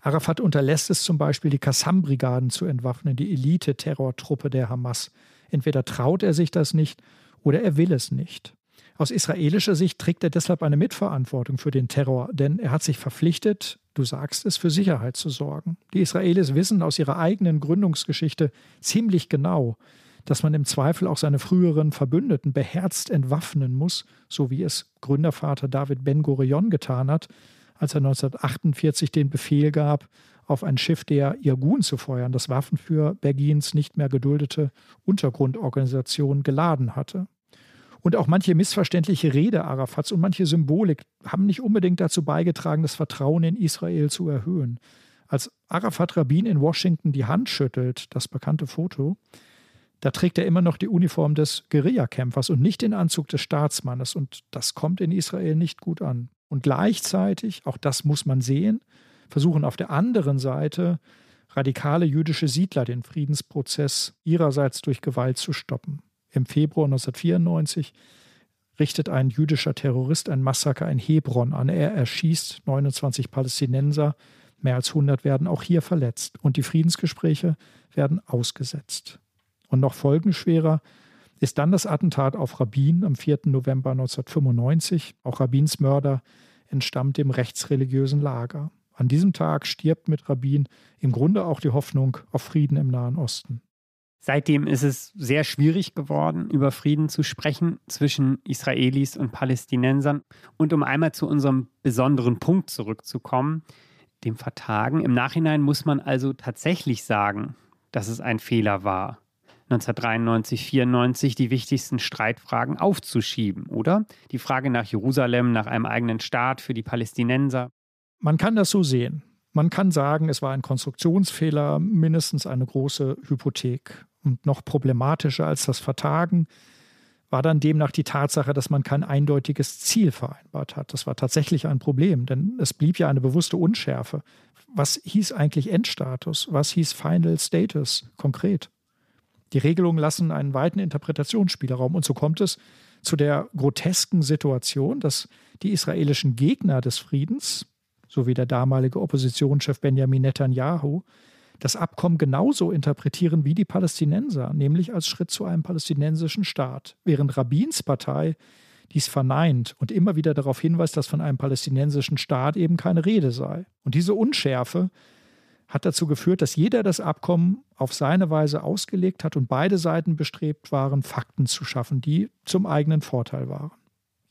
Arafat unterlässt es zum Beispiel, die Qassam-Brigaden zu entwaffnen, die Elite-Terrortruppe der Hamas. Entweder traut er sich das nicht oder er will es nicht. Aus israelischer Sicht trägt er deshalb eine Mitverantwortung für den Terror, denn er hat sich verpflichtet, du sagst es, für Sicherheit zu sorgen. Die Israelis wissen aus ihrer eigenen Gründungsgeschichte ziemlich genau, dass man im Zweifel auch seine früheren Verbündeten beherzt entwaffnen muss, so wie es Gründervater David Ben-Gurion getan hat, als er 1948 den Befehl gab, auf ein Schiff der Irgun zu feuern, das Waffen für Begins nicht mehr geduldete Untergrundorganisation geladen hatte. Und auch manche missverständliche Rede Arafats und manche Symbolik haben nicht unbedingt dazu beigetragen, das Vertrauen in Israel zu erhöhen. Als Arafat Rabin in Washington die Hand schüttelt, das bekannte Foto, da trägt er immer noch die Uniform des Guerillakämpfers und nicht den Anzug des Staatsmannes. Und das kommt in Israel nicht gut an. Und gleichzeitig, auch das muss man sehen, versuchen auf der anderen Seite radikale jüdische Siedler den Friedensprozess ihrerseits durch Gewalt zu stoppen. Im Februar 1994 richtet ein jüdischer Terrorist ein Massaker in Hebron an. Er erschießt 29 Palästinenser, mehr als 100 werden auch hier verletzt und die Friedensgespräche werden ausgesetzt. Und noch folgenschwerer ist dann das Attentat auf Rabbin am 4. November 1995. Auch Rabbins Mörder entstammt dem rechtsreligiösen Lager. An diesem Tag stirbt mit Rabbin im Grunde auch die Hoffnung auf Frieden im Nahen Osten. Seitdem ist es sehr schwierig geworden, über Frieden zu sprechen zwischen Israelis und Palästinensern. Und um einmal zu unserem besonderen Punkt zurückzukommen, dem Vertagen. Im Nachhinein muss man also tatsächlich sagen, dass es ein Fehler war, 1993, 94 die wichtigsten Streitfragen aufzuschieben, oder? Die Frage nach Jerusalem, nach einem eigenen Staat für die Palästinenser. Man kann das so sehen. Man kann sagen, es war ein Konstruktionsfehler, mindestens eine große Hypothek. Und noch problematischer als das Vertagen war dann demnach die Tatsache, dass man kein eindeutiges Ziel vereinbart hat. Das war tatsächlich ein Problem, denn es blieb ja eine bewusste Unschärfe. Was hieß eigentlich Endstatus? Was hieß Final Status konkret? Die Regelungen lassen einen weiten Interpretationsspielraum und so kommt es zu der grotesken Situation, dass die israelischen Gegner des Friedens, so wie der damalige Oppositionschef Benjamin Netanyahu, das Abkommen genauso interpretieren wie die Palästinenser, nämlich als Schritt zu einem palästinensischen Staat, während Rabins Partei dies verneint und immer wieder darauf hinweist, dass von einem palästinensischen Staat eben keine Rede sei. Und diese Unschärfe hat dazu geführt, dass jeder das Abkommen auf seine Weise ausgelegt hat und beide Seiten bestrebt waren, Fakten zu schaffen, die zum eigenen Vorteil waren.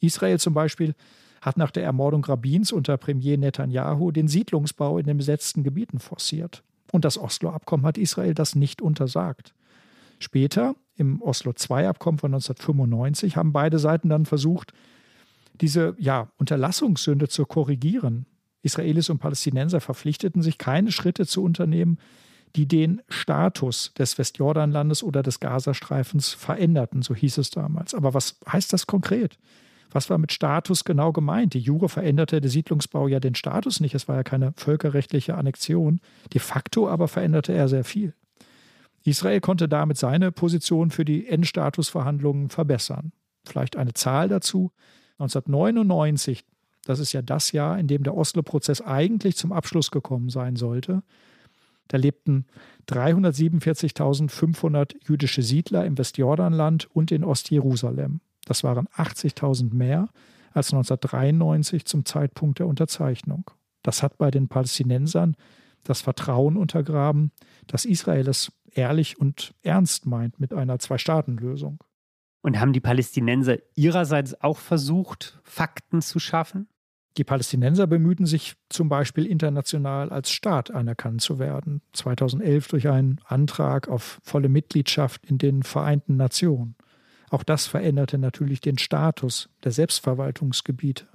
Israel zum Beispiel hat nach der Ermordung Rabins unter Premier Netanyahu den Siedlungsbau in den besetzten Gebieten forciert. Und das Oslo-Abkommen hat Israel das nicht untersagt. Später, im Oslo-II-Abkommen von 1995, haben beide Seiten dann versucht, diese ja, Unterlassungssünde zu korrigieren. Israelis und Palästinenser verpflichteten sich, keine Schritte zu unternehmen, die den Status des Westjordanlandes oder des Gazastreifens veränderten, so hieß es damals. Aber was heißt das konkret? Was war mit Status genau gemeint? Die Jure veränderte der Siedlungsbau ja den Status nicht. Es war ja keine völkerrechtliche Annexion. De facto aber veränderte er sehr viel. Israel konnte damit seine Position für die Endstatusverhandlungen verbessern. Vielleicht eine Zahl dazu. 1999, das ist ja das Jahr, in dem der Oslo-Prozess eigentlich zum Abschluss gekommen sein sollte, da lebten 347.500 jüdische Siedler im Westjordanland und in Ostjerusalem. Das waren 80.000 mehr als 1993 zum Zeitpunkt der Unterzeichnung. Das hat bei den Palästinensern das Vertrauen untergraben, dass Israel es ehrlich und ernst meint mit einer Zwei-Staaten-Lösung. Und haben die Palästinenser ihrerseits auch versucht, Fakten zu schaffen? Die Palästinenser bemühten sich zum Beispiel international als Staat anerkannt zu werden, 2011 durch einen Antrag auf volle Mitgliedschaft in den Vereinten Nationen. Auch das veränderte natürlich den Status der Selbstverwaltungsgebiete.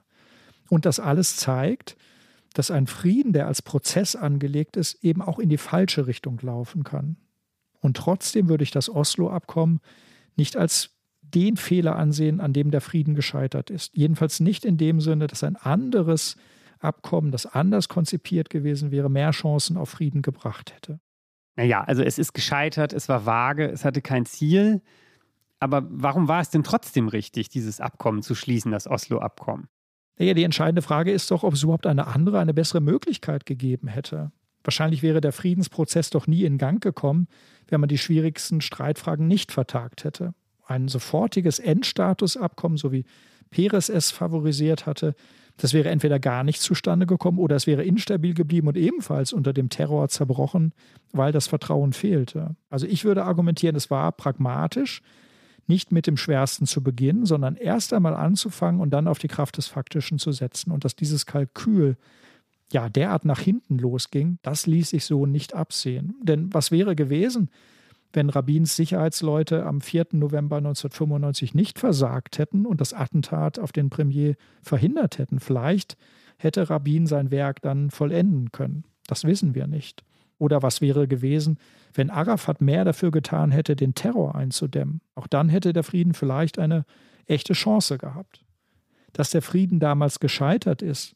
Und das alles zeigt, dass ein Frieden, der als Prozess angelegt ist, eben auch in die falsche Richtung laufen kann. Und trotzdem würde ich das Oslo-Abkommen nicht als den Fehler ansehen, an dem der Frieden gescheitert ist. Jedenfalls nicht in dem Sinne, dass ein anderes Abkommen, das anders konzipiert gewesen wäre, mehr Chancen auf Frieden gebracht hätte. Naja, also es ist gescheitert, es war vage, es hatte kein Ziel. Aber warum war es denn trotzdem richtig, dieses Abkommen zu schließen, das Oslo-Abkommen? Naja, die entscheidende Frage ist doch, ob es überhaupt eine andere, eine bessere Möglichkeit gegeben hätte. Wahrscheinlich wäre der Friedensprozess doch nie in Gang gekommen, wenn man die schwierigsten Streitfragen nicht vertagt hätte. Ein sofortiges Endstatusabkommen, so wie Peres es favorisiert hatte, das wäre entweder gar nicht zustande gekommen oder es wäre instabil geblieben und ebenfalls unter dem Terror zerbrochen, weil das Vertrauen fehlte. Also ich würde argumentieren, es war pragmatisch, nicht mit dem Schwersten zu beginnen, sondern erst einmal anzufangen und dann auf die Kraft des Faktischen zu setzen. Und dass dieses Kalkül ja derart nach hinten losging, das ließ sich so nicht absehen. Denn was wäre gewesen, wenn Rabins Sicherheitsleute am 4. November 1995 nicht versagt hätten und das Attentat auf den Premier verhindert hätten? Vielleicht hätte Rabin sein Werk dann vollenden können. Das wissen wir nicht. Oder was wäre gewesen, wenn Arafat mehr dafür getan hätte, den Terror einzudämmen? Auch dann hätte der Frieden vielleicht eine echte Chance gehabt. Dass der Frieden damals gescheitert ist,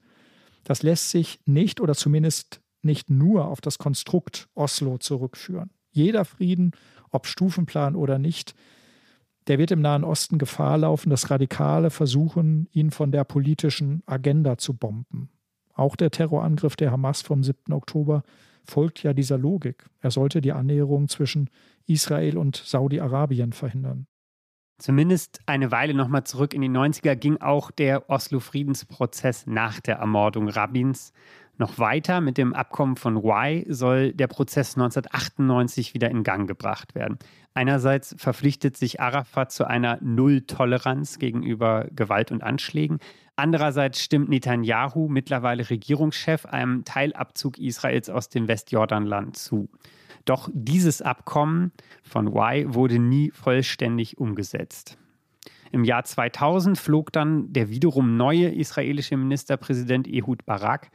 das lässt sich nicht oder zumindest nicht nur auf das Konstrukt Oslo zurückführen. Jeder Frieden, ob Stufenplan oder nicht, der wird im Nahen Osten Gefahr laufen, dass Radikale versuchen, ihn von der politischen Agenda zu bomben. Auch der Terrorangriff der Hamas vom 7. Oktober folgt ja dieser Logik. Er sollte die Annäherung zwischen Israel und Saudi-Arabien verhindern. Zumindest eine Weile nochmal zurück in die 90er ging auch der Oslo-Friedensprozess nach der Ermordung Rabins noch weiter. Mit dem Abkommen von Y soll der Prozess 1998 wieder in Gang gebracht werden. Einerseits verpflichtet sich Arafat zu einer Nulltoleranz gegenüber Gewalt und Anschlägen. Andererseits stimmt Netanyahu, mittlerweile Regierungschef, einem Teilabzug Israels aus dem Westjordanland zu. Doch dieses Abkommen von Y wurde nie vollständig umgesetzt. Im Jahr 2000 flog dann der wiederum neue israelische Ministerpräsident Ehud Barak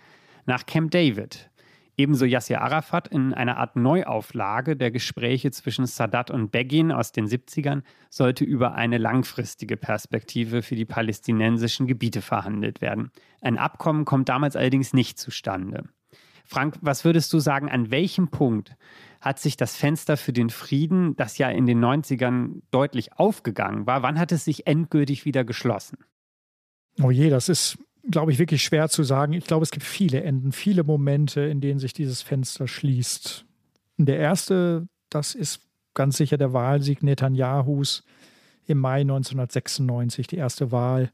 nach Camp David. Ebenso Yasser Arafat in einer Art Neuauflage der Gespräche zwischen Sadat und Begin aus den 70ern sollte über eine langfristige Perspektive für die palästinensischen Gebiete verhandelt werden. Ein Abkommen kommt damals allerdings nicht zustande. Frank, was würdest du sagen, an welchem Punkt hat sich das Fenster für den Frieden, das ja in den 90ern deutlich aufgegangen war, wann hat es sich endgültig wieder geschlossen? Oh je, das ist, glaube ich, wirklich schwer zu sagen. Ich glaube, es gibt viele Enden, viele Momente, in denen sich dieses Fenster schließt. Der erste, das ist ganz sicher der Wahlsieg Netanyahus im Mai 1996, die erste Wahl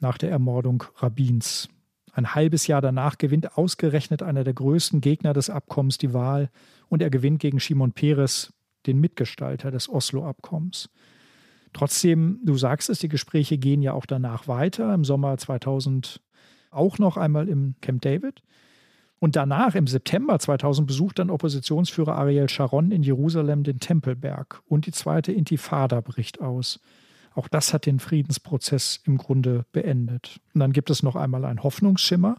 nach der Ermordung Rabins. Ein halbes Jahr danach gewinnt ausgerechnet einer der größten Gegner des Abkommens die Wahl und er gewinnt gegen Shimon Peres, den Mitgestalter des Oslo-Abkommens. Trotzdem, du sagst es, die Gespräche gehen ja auch danach weiter, im Sommer 2000 auch noch einmal im Camp David. Und danach, im September 2000, besucht dann Oppositionsführer Ariel Sharon in Jerusalem den Tempelberg und die zweite Intifada bricht aus. Auch das hat den Friedensprozess im Grunde beendet. Und dann gibt es noch einmal einen Hoffnungsschimmer,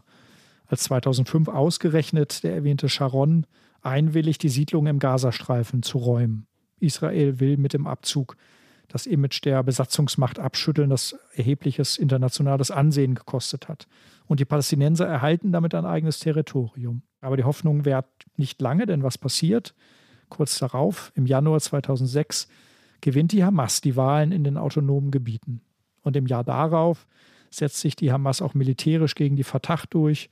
als 2005 ausgerechnet der erwähnte Sharon einwilligt, die Siedlung im Gazastreifen zu räumen. Israel will mit dem Abzug das Image der Besatzungsmacht abschütteln, das erhebliches internationales Ansehen gekostet hat. Und die Palästinenser erhalten damit ein eigenes Territorium. Aber die Hoffnung währt nicht lange, denn was passiert? Kurz darauf, im Januar 2006, gewinnt die Hamas die Wahlen in den autonomen Gebieten. Und im Jahr darauf setzt sich die Hamas auch militärisch gegen die Fatah durch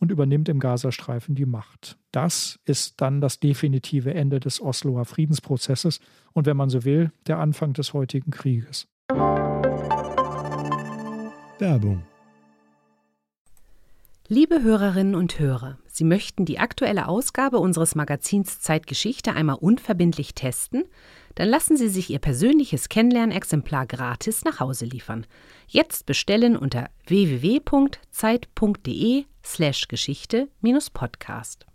und übernimmt im Gazastreifen die Macht. Das ist dann das definitive Ende des Osloer Friedensprozesses und wenn man so will, der Anfang des heutigen Krieges. Werbung Liebe Hörerinnen und Hörer, Sie möchten die aktuelle Ausgabe unseres Magazins Zeitgeschichte einmal unverbindlich testen? Dann lassen Sie sich Ihr persönliches Kennenlernexemplar gratis nach Hause liefern. Jetzt bestellen unter www.zeit.de/slash Geschichte-Podcast.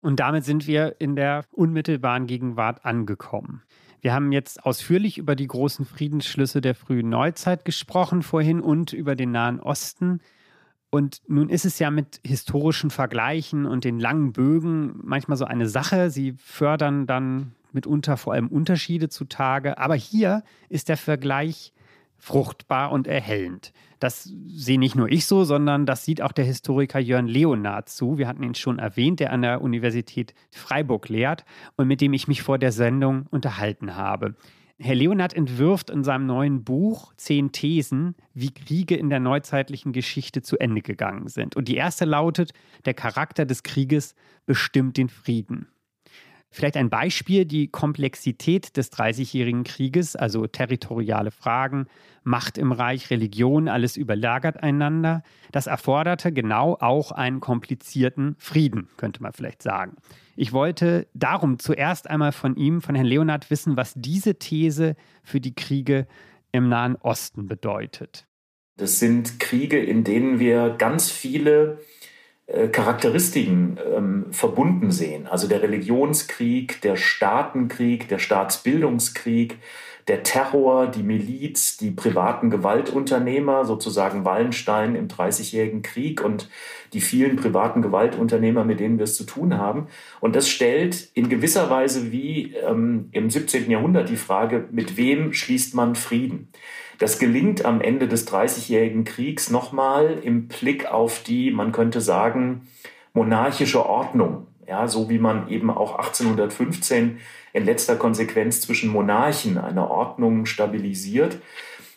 Und damit sind wir in der unmittelbaren Gegenwart angekommen. Wir haben jetzt ausführlich über die großen Friedensschlüsse der frühen Neuzeit gesprochen vorhin und über den Nahen Osten. Und nun ist es ja mit historischen Vergleichen und den langen Bögen manchmal so eine Sache. Sie fördern dann mitunter vor allem Unterschiede zutage. Aber hier ist der Vergleich fruchtbar und erhellend. Das sehe nicht nur ich so, sondern das sieht auch der Historiker Jörn Leonard zu. Wir hatten ihn schon erwähnt, der an der Universität Freiburg lehrt und mit dem ich mich vor der Sendung unterhalten habe. Herr Leonard entwirft in seinem neuen Buch zehn Thesen, wie Kriege in der neuzeitlichen Geschichte zu Ende gegangen sind. Und die erste lautet, der Charakter des Krieges bestimmt den Frieden. Vielleicht ein Beispiel, die Komplexität des Dreißigjährigen Krieges, also territoriale Fragen, Macht im Reich, Religion, alles überlagert einander. Das erforderte genau auch einen komplizierten Frieden, könnte man vielleicht sagen. Ich wollte darum zuerst einmal von ihm, von Herrn Leonard, wissen, was diese These für die Kriege im Nahen Osten bedeutet. Das sind Kriege, in denen wir ganz viele Charakteristiken ähm, verbunden sehen. Also der Religionskrieg, der Staatenkrieg, der Staatsbildungskrieg, der Terror, die Miliz, die privaten Gewaltunternehmer, sozusagen Wallenstein im Dreißigjährigen Krieg und die vielen privaten Gewaltunternehmer, mit denen wir es zu tun haben. Und das stellt in gewisser Weise wie ähm, im 17. Jahrhundert die Frage, mit wem schließt man Frieden? Das gelingt am Ende des Dreißigjährigen Kriegs nochmal im Blick auf die, man könnte sagen, monarchische Ordnung Ja, so wie man eben auch 1815 in letzter Konsequenz zwischen Monarchen eine Ordnung stabilisiert.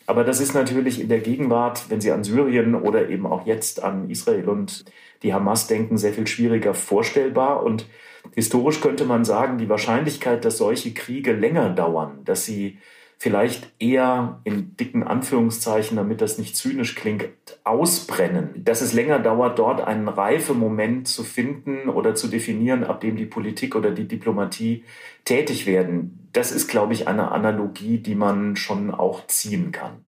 Aber das ist natürlich in der Gegenwart, wenn Sie an Syrien oder eben auch jetzt an Israel und die Hamas denken, sehr viel schwieriger vorstellbar. Und historisch könnte man sagen, die Wahrscheinlichkeit, dass solche Kriege länger dauern, dass sie vielleicht eher in dicken Anführungszeichen, damit das nicht zynisch klingt, ausbrennen. Dass es länger dauert, dort einen Reifemoment zu finden oder zu definieren, ab dem die Politik oder die Diplomatie tätig werden. Das ist, glaube ich, eine Analogie, die man schon auch ziehen kann.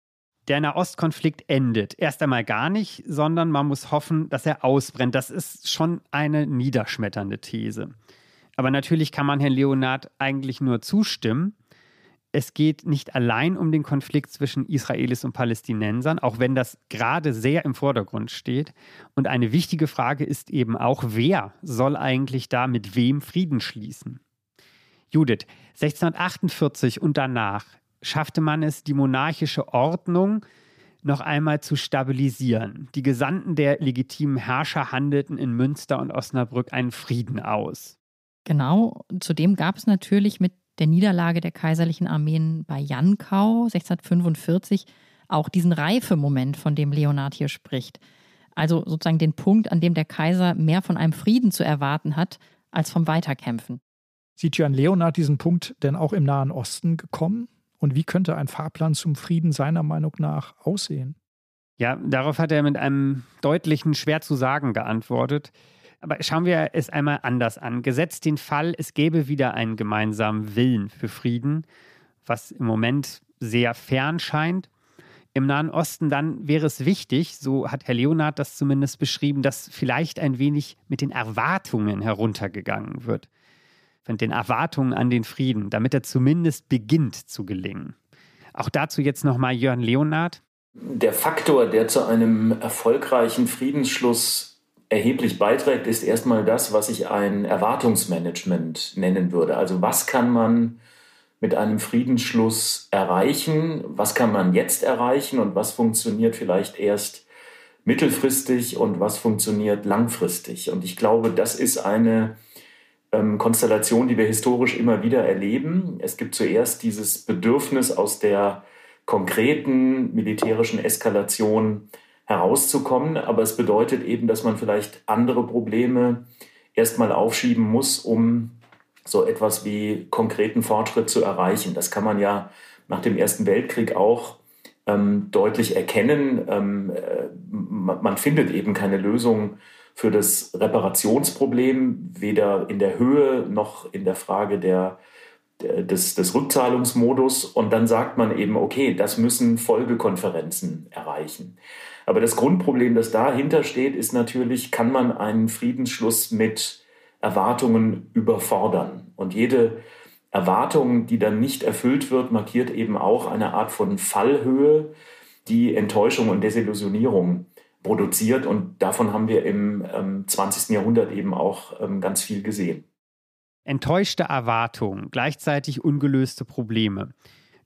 Der Nahostkonflikt endet erst einmal gar nicht, sondern man muss hoffen, dass er ausbrennt. Das ist schon eine niederschmetternde These. Aber natürlich kann man Herrn Leonard eigentlich nur zustimmen es geht nicht allein um den Konflikt zwischen Israelis und Palästinensern, auch wenn das gerade sehr im Vordergrund steht. Und eine wichtige Frage ist eben auch, wer soll eigentlich da mit wem Frieden schließen? Judith, 1648 und danach schaffte man es, die monarchische Ordnung noch einmal zu stabilisieren. Die Gesandten der legitimen Herrscher handelten in Münster und Osnabrück einen Frieden aus. Genau, zudem gab es natürlich mit der Niederlage der kaiserlichen Armeen bei Jankau 1645 auch diesen Reifemoment, von dem Leonhard hier spricht. Also sozusagen den Punkt, an dem der Kaiser mehr von einem Frieden zu erwarten hat, als vom Weiterkämpfen. Sieht Jan Leonhard diesen Punkt denn auch im Nahen Osten gekommen? Und wie könnte ein Fahrplan zum Frieden seiner Meinung nach aussehen? Ja, darauf hat er mit einem deutlichen, schwer zu sagen geantwortet. Aber schauen wir es einmal anders an. Gesetzt den Fall, es gäbe wieder einen gemeinsamen Willen für Frieden, was im Moment sehr fern scheint. Im Nahen Osten dann wäre es wichtig, so hat Herr Leonard das zumindest beschrieben, dass vielleicht ein wenig mit den Erwartungen heruntergegangen wird. Mit den Erwartungen an den Frieden, damit er zumindest beginnt zu gelingen. Auch dazu jetzt nochmal Jörn Leonard. Der Faktor, der zu einem erfolgreichen Friedensschluss erheblich beiträgt, ist erstmal das, was ich ein Erwartungsmanagement nennen würde. Also was kann man mit einem Friedensschluss erreichen? Was kann man jetzt erreichen und was funktioniert vielleicht erst mittelfristig und was funktioniert langfristig? Und ich glaube, das ist eine ähm, Konstellation, die wir historisch immer wieder erleben. Es gibt zuerst dieses Bedürfnis aus der konkreten militärischen Eskalation herauszukommen. Aber es bedeutet eben, dass man vielleicht andere Probleme erstmal aufschieben muss, um so etwas wie konkreten Fortschritt zu erreichen. Das kann man ja nach dem Ersten Weltkrieg auch ähm, deutlich erkennen. Ähm, äh, man findet eben keine Lösung für das Reparationsproblem, weder in der Höhe noch in der Frage der, des, des Rückzahlungsmodus. Und dann sagt man eben, okay, das müssen Folgekonferenzen erreichen. Aber das Grundproblem, das dahinter steht, ist natürlich, kann man einen Friedensschluss mit Erwartungen überfordern? Und jede Erwartung, die dann nicht erfüllt wird, markiert eben auch eine Art von Fallhöhe, die Enttäuschung und Desillusionierung produziert. Und davon haben wir im ähm, 20. Jahrhundert eben auch ähm, ganz viel gesehen. Enttäuschte Erwartungen, gleichzeitig ungelöste Probleme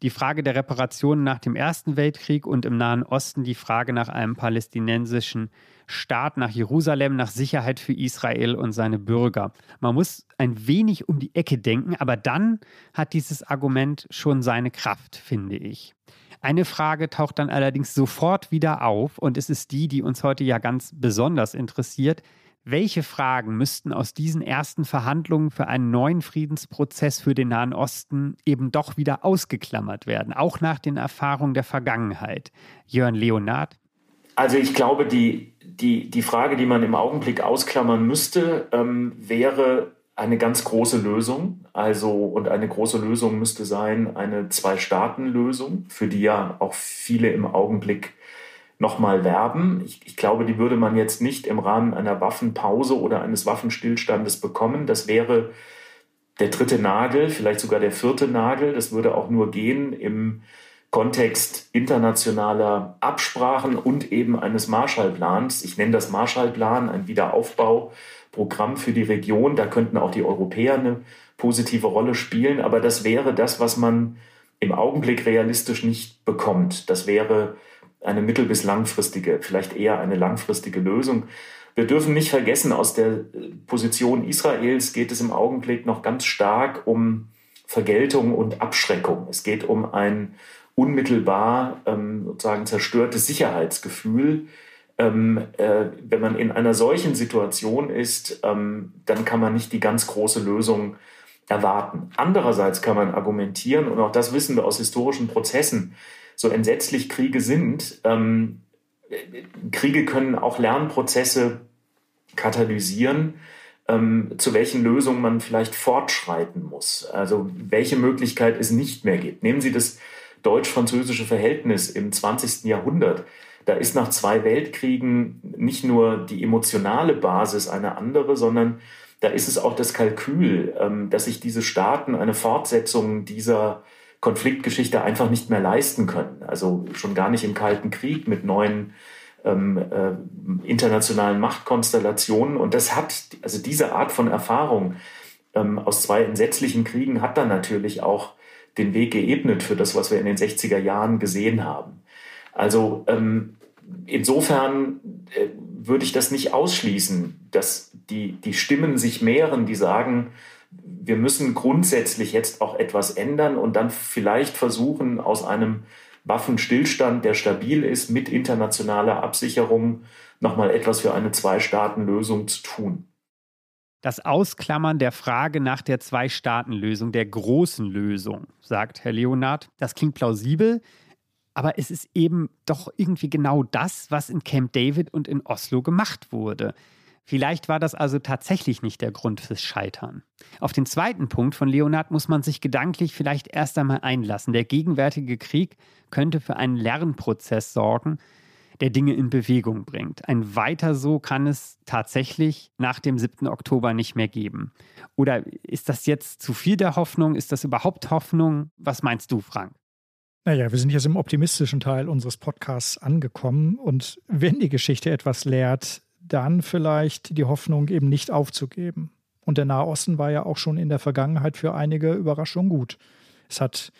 die Frage der Reparationen nach dem Ersten Weltkrieg und im Nahen Osten die Frage nach einem palästinensischen Staat, nach Jerusalem, nach Sicherheit für Israel und seine Bürger. Man muss ein wenig um die Ecke denken, aber dann hat dieses Argument schon seine Kraft, finde ich. Eine Frage taucht dann allerdings sofort wieder auf und es ist die, die uns heute ja ganz besonders interessiert. Welche Fragen müssten aus diesen ersten Verhandlungen für einen neuen Friedensprozess für den Nahen Osten eben doch wieder ausgeklammert werden, auch nach den Erfahrungen der Vergangenheit? Jörn Leonard? Also ich glaube, die, die, die Frage, die man im Augenblick ausklammern müsste, ähm, wäre eine ganz große Lösung. Also, und eine große Lösung müsste sein, eine Zwei-Staaten-Lösung, für die ja auch viele im Augenblick nochmal werben. Ich, ich, glaube, die würde man jetzt nicht im Rahmen einer Waffenpause oder eines Waffenstillstandes bekommen. Das wäre der dritte Nagel, vielleicht sogar der vierte Nagel. Das würde auch nur gehen im Kontext internationaler Absprachen und eben eines Marshallplans. Ich nenne das Marshallplan, ein Wiederaufbauprogramm für die Region. Da könnten auch die Europäer eine positive Rolle spielen. Aber das wäre das, was man im Augenblick realistisch nicht bekommt. Das wäre eine mittel- bis langfristige, vielleicht eher eine langfristige Lösung. wir dürfen nicht vergessen, aus der äh, Position Israels geht es im Augenblick noch ganz stark um Vergeltung und Abschreckung. Es geht um ein unmittelbar ähm, sozusagen zerstörtes Sicherheitsgefühl. Ähm, äh, wenn man in einer solchen Situation ist, ähm, dann kann man nicht die ganz große Lösung erwarten. Andererseits kann man argumentieren, und auch das wissen wir aus historischen Prozessen, so entsetzlich Kriege sind, ähm, Kriege können auch Lernprozesse katalysieren, ähm, zu welchen Lösungen man vielleicht fortschreiten muss. Also welche Möglichkeit es nicht mehr gibt. Nehmen Sie das deutsch-französische Verhältnis im 20. Jahrhundert. Da ist nach zwei Weltkriegen nicht nur die emotionale Basis eine andere, sondern da ist es auch das Kalkül, ähm, dass sich diese Staaten eine Fortsetzung dieser Konfliktgeschichte einfach nicht mehr leisten können. Also schon gar nicht im Kalten Krieg mit neuen ähm, äh, internationalen Machtkonstellationen. Und das hat, also diese Art von Erfahrung ähm, aus zwei entsetzlichen Kriegen hat dann natürlich auch den Weg geebnet für das, was wir in den 60er Jahren gesehen haben. Also ähm, insofern äh, würde ich das nicht ausschließen, dass die, die Stimmen sich mehren, die sagen, wir müssen grundsätzlich jetzt auch etwas ändern und dann vielleicht versuchen, aus einem Waffenstillstand, der stabil ist, mit internationaler Absicherung nochmal etwas für eine Zwei-Staaten-Lösung zu tun. Das Ausklammern der Frage nach der Zwei-Staaten-Lösung, der großen Lösung, sagt Herr Leonard, das klingt plausibel, aber es ist eben doch irgendwie genau das, was in Camp David und in Oslo gemacht wurde. Vielleicht war das also tatsächlich nicht der Grund fürs Scheitern. Auf den zweiten Punkt von Leonard muss man sich gedanklich vielleicht erst einmal einlassen. Der gegenwärtige Krieg könnte für einen Lernprozess sorgen, der Dinge in Bewegung bringt. Ein weiter so kann es tatsächlich nach dem 7. Oktober nicht mehr geben. Oder ist das jetzt zu viel der Hoffnung? Ist das überhaupt Hoffnung? Was meinst du, Frank? Naja, wir sind jetzt im optimistischen Teil unseres Podcasts angekommen. Und wenn die Geschichte etwas lehrt, dann vielleicht die Hoffnung eben nicht aufzugeben. Und der Nahe Osten war ja auch schon in der Vergangenheit für einige Überraschungen gut. Es hat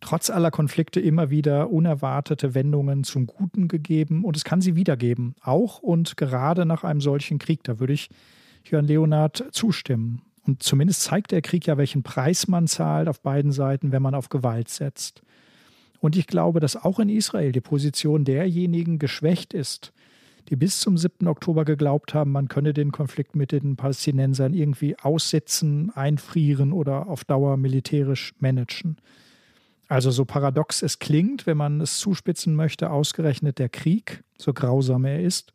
trotz aller Konflikte immer wieder unerwartete Wendungen zum Guten gegeben und es kann sie wiedergeben, auch und gerade nach einem solchen Krieg. Da würde ich Jörn Leonard zustimmen. Und zumindest zeigt der Krieg ja, welchen Preis man zahlt auf beiden Seiten, wenn man auf Gewalt setzt. Und ich glaube, dass auch in Israel die Position derjenigen geschwächt ist, die bis zum 7. Oktober geglaubt haben, man könne den Konflikt mit den Palästinensern irgendwie aussetzen, einfrieren oder auf Dauer militärisch managen. Also so paradox es klingt, wenn man es zuspitzen möchte, ausgerechnet der Krieg, so grausam er ist,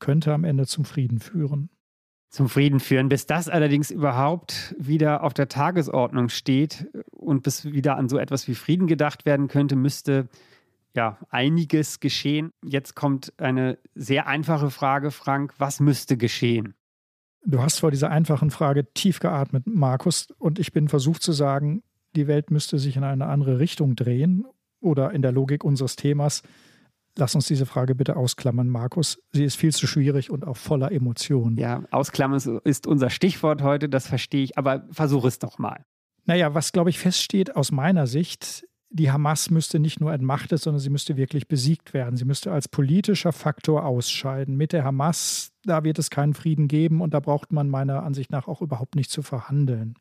könnte am Ende zum Frieden führen. Zum Frieden führen. Bis das allerdings überhaupt wieder auf der Tagesordnung steht und bis wieder an so etwas wie Frieden gedacht werden könnte, müsste ja einiges geschehen. Jetzt kommt eine sehr einfache Frage, Frank. Was müsste geschehen? Du hast vor dieser einfachen Frage tief geatmet, Markus, und ich bin versucht zu sagen, die Welt müsste sich in eine andere Richtung drehen oder in der Logik unseres Themas. Lass uns diese Frage bitte ausklammern, Markus. Sie ist viel zu schwierig und auch voller Emotionen. Ja, ausklammern ist unser Stichwort heute, das verstehe ich, aber versuche es doch mal. Naja, was, glaube ich, feststeht aus meiner Sicht, die Hamas müsste nicht nur entmachtet, sondern sie müsste wirklich besiegt werden. Sie müsste als politischer Faktor ausscheiden. Mit der Hamas, da wird es keinen Frieden geben und da braucht man meiner Ansicht nach auch überhaupt nicht zu verhandeln.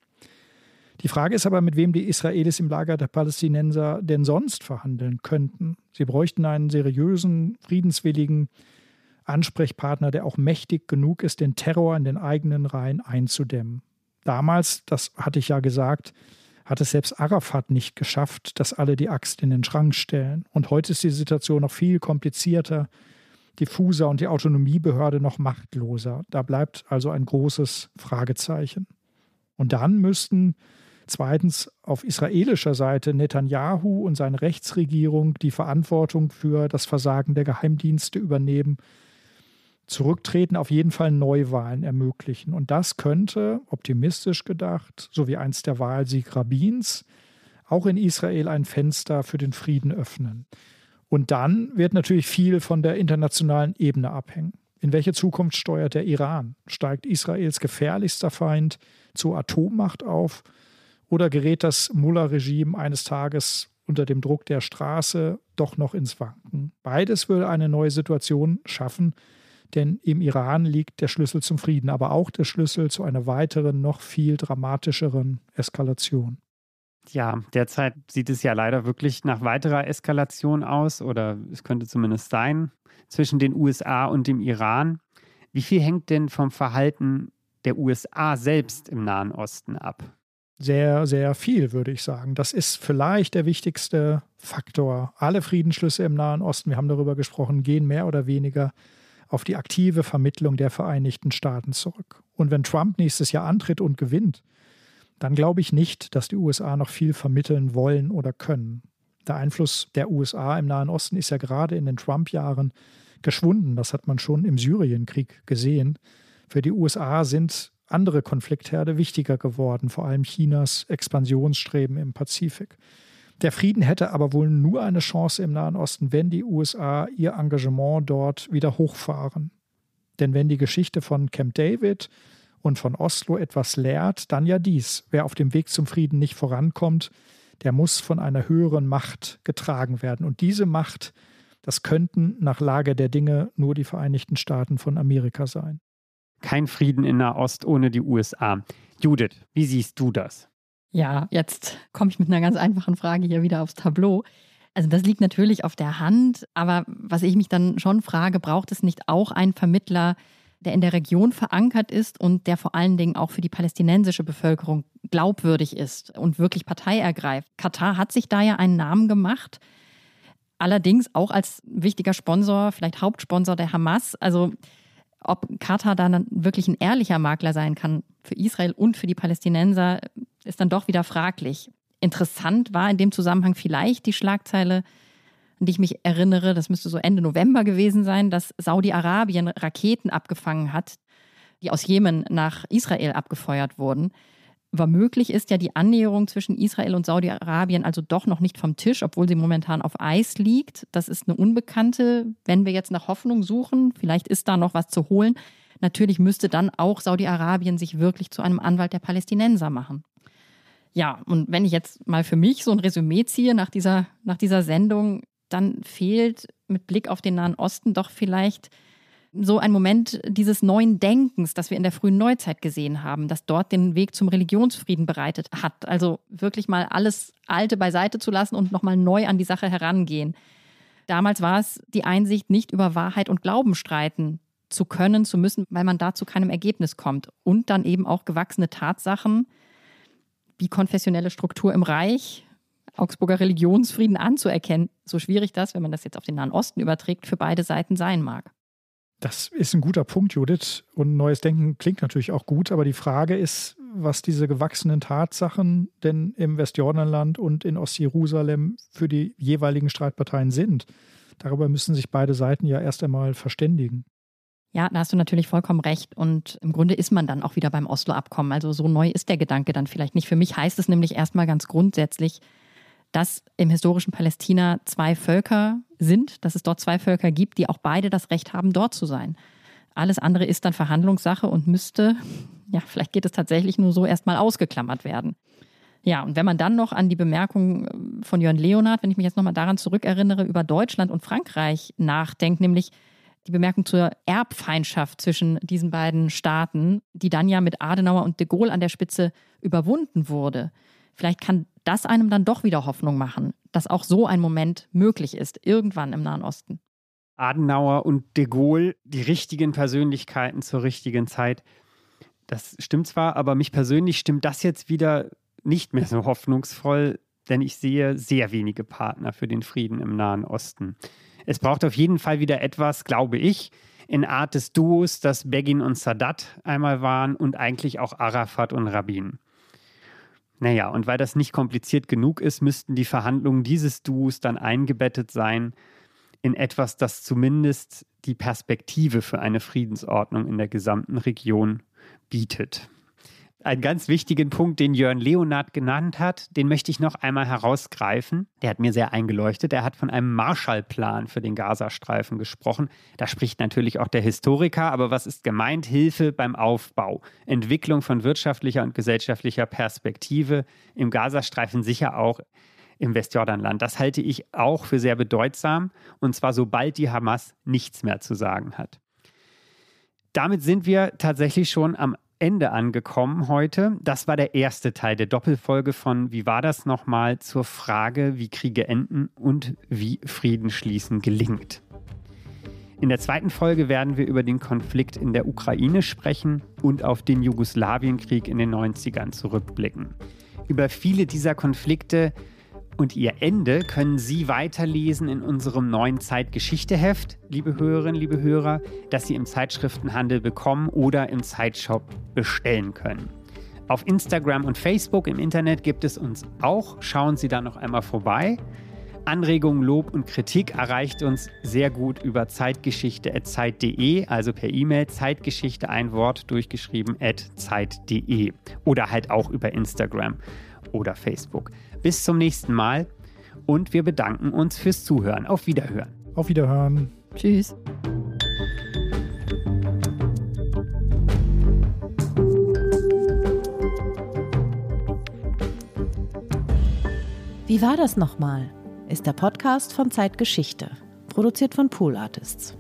Die Frage ist aber, mit wem die Israelis im Lager der Palästinenser denn sonst verhandeln könnten. Sie bräuchten einen seriösen, friedenswilligen Ansprechpartner, der auch mächtig genug ist, den Terror in den eigenen Reihen einzudämmen. Damals, das hatte ich ja gesagt, hat es selbst Arafat nicht geschafft, dass alle die Axt in den Schrank stellen. Und heute ist die Situation noch viel komplizierter, diffuser und die Autonomiebehörde noch machtloser. Da bleibt also ein großes Fragezeichen. Und dann müssten zweitens auf israelischer Seite Netanyahu und seine Rechtsregierung die Verantwortung für das Versagen der Geheimdienste übernehmen Zurücktreten auf jeden Fall Neuwahlen ermöglichen. Und das könnte, optimistisch gedacht, so wie einst der Wahlsieg Rabins, auch in Israel ein Fenster für den Frieden öffnen. Und dann wird natürlich viel von der internationalen Ebene abhängen. In welche Zukunft steuert der Iran? Steigt Israels gefährlichster Feind zur Atommacht auf? Oder gerät das Mullah-Regime eines Tages unter dem Druck der Straße doch noch ins Wanken? Beides würde eine neue Situation schaffen, denn im Iran liegt der Schlüssel zum Frieden, aber auch der Schlüssel zu einer weiteren, noch viel dramatischeren Eskalation. Ja, derzeit sieht es ja leider wirklich nach weiterer Eskalation aus, oder es könnte zumindest sein, zwischen den USA und dem Iran. Wie viel hängt denn vom Verhalten der USA selbst im Nahen Osten ab? Sehr, sehr viel, würde ich sagen. Das ist vielleicht der wichtigste Faktor. Alle Friedensschlüsse im Nahen Osten, wir haben darüber gesprochen, gehen mehr oder weniger auf die aktive Vermittlung der Vereinigten Staaten zurück. Und wenn Trump nächstes Jahr antritt und gewinnt, dann glaube ich nicht, dass die USA noch viel vermitteln wollen oder können. Der Einfluss der USA im Nahen Osten ist ja gerade in den Trump-Jahren geschwunden. Das hat man schon im Syrienkrieg gesehen. Für die USA sind andere Konfliktherde wichtiger geworden, vor allem Chinas Expansionsstreben im Pazifik. Der Frieden hätte aber wohl nur eine Chance im Nahen Osten, wenn die USA ihr Engagement dort wieder hochfahren. Denn wenn die Geschichte von Camp David und von Oslo etwas lehrt, dann ja dies. Wer auf dem Weg zum Frieden nicht vorankommt, der muss von einer höheren Macht getragen werden. Und diese Macht, das könnten nach Lage der Dinge nur die Vereinigten Staaten von Amerika sein. Kein Frieden in Nahost ohne die USA. Judith, wie siehst du das? Ja, jetzt komme ich mit einer ganz einfachen Frage hier wieder aufs Tableau. Also das liegt natürlich auf der Hand, aber was ich mich dann schon frage, braucht es nicht auch einen Vermittler, der in der Region verankert ist und der vor allen Dingen auch für die palästinensische Bevölkerung glaubwürdig ist und wirklich Partei ergreift? Katar hat sich da ja einen Namen gemacht, allerdings auch als wichtiger Sponsor, vielleicht Hauptsponsor der Hamas. Also ob Katar dann wirklich ein ehrlicher Makler sein kann für Israel und für die Palästinenser, ist dann doch wieder fraglich. Interessant war in dem Zusammenhang vielleicht die Schlagzeile, an die ich mich erinnere, das müsste so Ende November gewesen sein, dass Saudi-Arabien Raketen abgefangen hat, die aus Jemen nach Israel abgefeuert wurden. Womöglich ist ja die Annäherung zwischen Israel und Saudi-Arabien also doch noch nicht vom Tisch, obwohl sie momentan auf Eis liegt. Das ist eine Unbekannte. Wenn wir jetzt nach Hoffnung suchen, vielleicht ist da noch was zu holen. Natürlich müsste dann auch Saudi-Arabien sich wirklich zu einem Anwalt der Palästinenser machen. Ja, und wenn ich jetzt mal für mich so ein Resümee ziehe nach dieser, nach dieser Sendung, dann fehlt mit Blick auf den Nahen Osten doch vielleicht so ein Moment dieses neuen Denkens, das wir in der frühen Neuzeit gesehen haben, das dort den Weg zum Religionsfrieden bereitet hat. Also wirklich mal alles Alte beiseite zu lassen und nochmal neu an die Sache herangehen. Damals war es die Einsicht, nicht über Wahrheit und Glauben streiten zu können, zu müssen, weil man da zu keinem Ergebnis kommt. Und dann eben auch gewachsene Tatsachen wie konfessionelle Struktur im Reich, Augsburger Religionsfrieden anzuerkennen, so schwierig das, wenn man das jetzt auf den Nahen Osten überträgt, für beide Seiten sein mag. Das ist ein guter Punkt, Judith. Und neues Denken klingt natürlich auch gut, aber die Frage ist, was diese gewachsenen Tatsachen denn im Westjordanland und in Ostjerusalem für die jeweiligen Streitparteien sind. Darüber müssen sich beide Seiten ja erst einmal verständigen. Ja, da hast du natürlich vollkommen recht. Und im Grunde ist man dann auch wieder beim Oslo-Abkommen. Also so neu ist der Gedanke dann vielleicht nicht. Für mich heißt es nämlich erstmal ganz grundsätzlich, dass im historischen Palästina zwei Völker sind, dass es dort zwei Völker gibt, die auch beide das Recht haben, dort zu sein. Alles andere ist dann Verhandlungssache und müsste, ja, vielleicht geht es tatsächlich nur so erstmal ausgeklammert werden. Ja, und wenn man dann noch an die Bemerkung äh, von Jörn Leonard, wenn ich mich jetzt nochmal daran zurückerinnere, über Deutschland und Frankreich nachdenkt, nämlich die Bemerkung zur Erbfeindschaft zwischen diesen beiden Staaten, die dann ja mit Adenauer und de Gaulle an der Spitze überwunden wurde. Vielleicht kann das einem dann doch wieder Hoffnung machen, dass auch so ein Moment möglich ist, irgendwann im Nahen Osten. Adenauer und de Gaulle, die richtigen Persönlichkeiten zur richtigen Zeit. Das stimmt zwar, aber mich persönlich stimmt das jetzt wieder nicht mehr so hoffnungsvoll, denn ich sehe sehr wenige Partner für den Frieden im Nahen Osten. Es braucht auf jeden Fall wieder etwas, glaube ich, in Art des Duos, das Begin und Sadat einmal waren und eigentlich auch Arafat und Rabin. Naja, und weil das nicht kompliziert genug ist, müssten die Verhandlungen dieses Duos dann eingebettet sein in etwas, das zumindest die Perspektive für eine Friedensordnung in der gesamten Region bietet einen ganz wichtigen Punkt, den Jörn Leonard genannt hat, den möchte ich noch einmal herausgreifen. Der hat mir sehr eingeleuchtet. Er hat von einem Marshallplan für den Gazastreifen gesprochen. Da spricht natürlich auch der Historiker, aber was ist gemeint? Hilfe beim Aufbau, Entwicklung von wirtschaftlicher und gesellschaftlicher Perspektive im Gazastreifen, sicher auch im Westjordanland. Das halte ich auch für sehr bedeutsam, und zwar sobald die Hamas nichts mehr zu sagen hat. Damit sind wir tatsächlich schon am Ende angekommen heute. Das war der erste Teil der Doppelfolge von Wie war das nochmal zur Frage, wie Kriege enden und wie Frieden schließen gelingt. In der zweiten Folge werden wir über den Konflikt in der Ukraine sprechen und auf den Jugoslawienkrieg in den 90ern zurückblicken. Über viele dieser Konflikte und ihr Ende können Sie weiterlesen in unserem neuen Zeitgeschichteheft, liebe Hörerinnen, liebe Hörer, das Sie im Zeitschriftenhandel bekommen oder im Zeitshop bestellen können. Auf Instagram und Facebook im Internet gibt es uns auch. Schauen Sie da noch einmal vorbei. Anregungen, Lob und Kritik erreicht uns sehr gut über zeitgeschichte.zeit.de, also per E-Mail Zeitgeschichte ein Wort durchgeschrieben at zeit.de oder halt auch über Instagram oder Facebook. Bis zum nächsten Mal und wir bedanken uns fürs Zuhören. Auf Wiederhören. Auf Wiederhören. Tschüss. Wie war das nochmal? ist der Podcast von Zeitgeschichte, produziert von Pool Artists.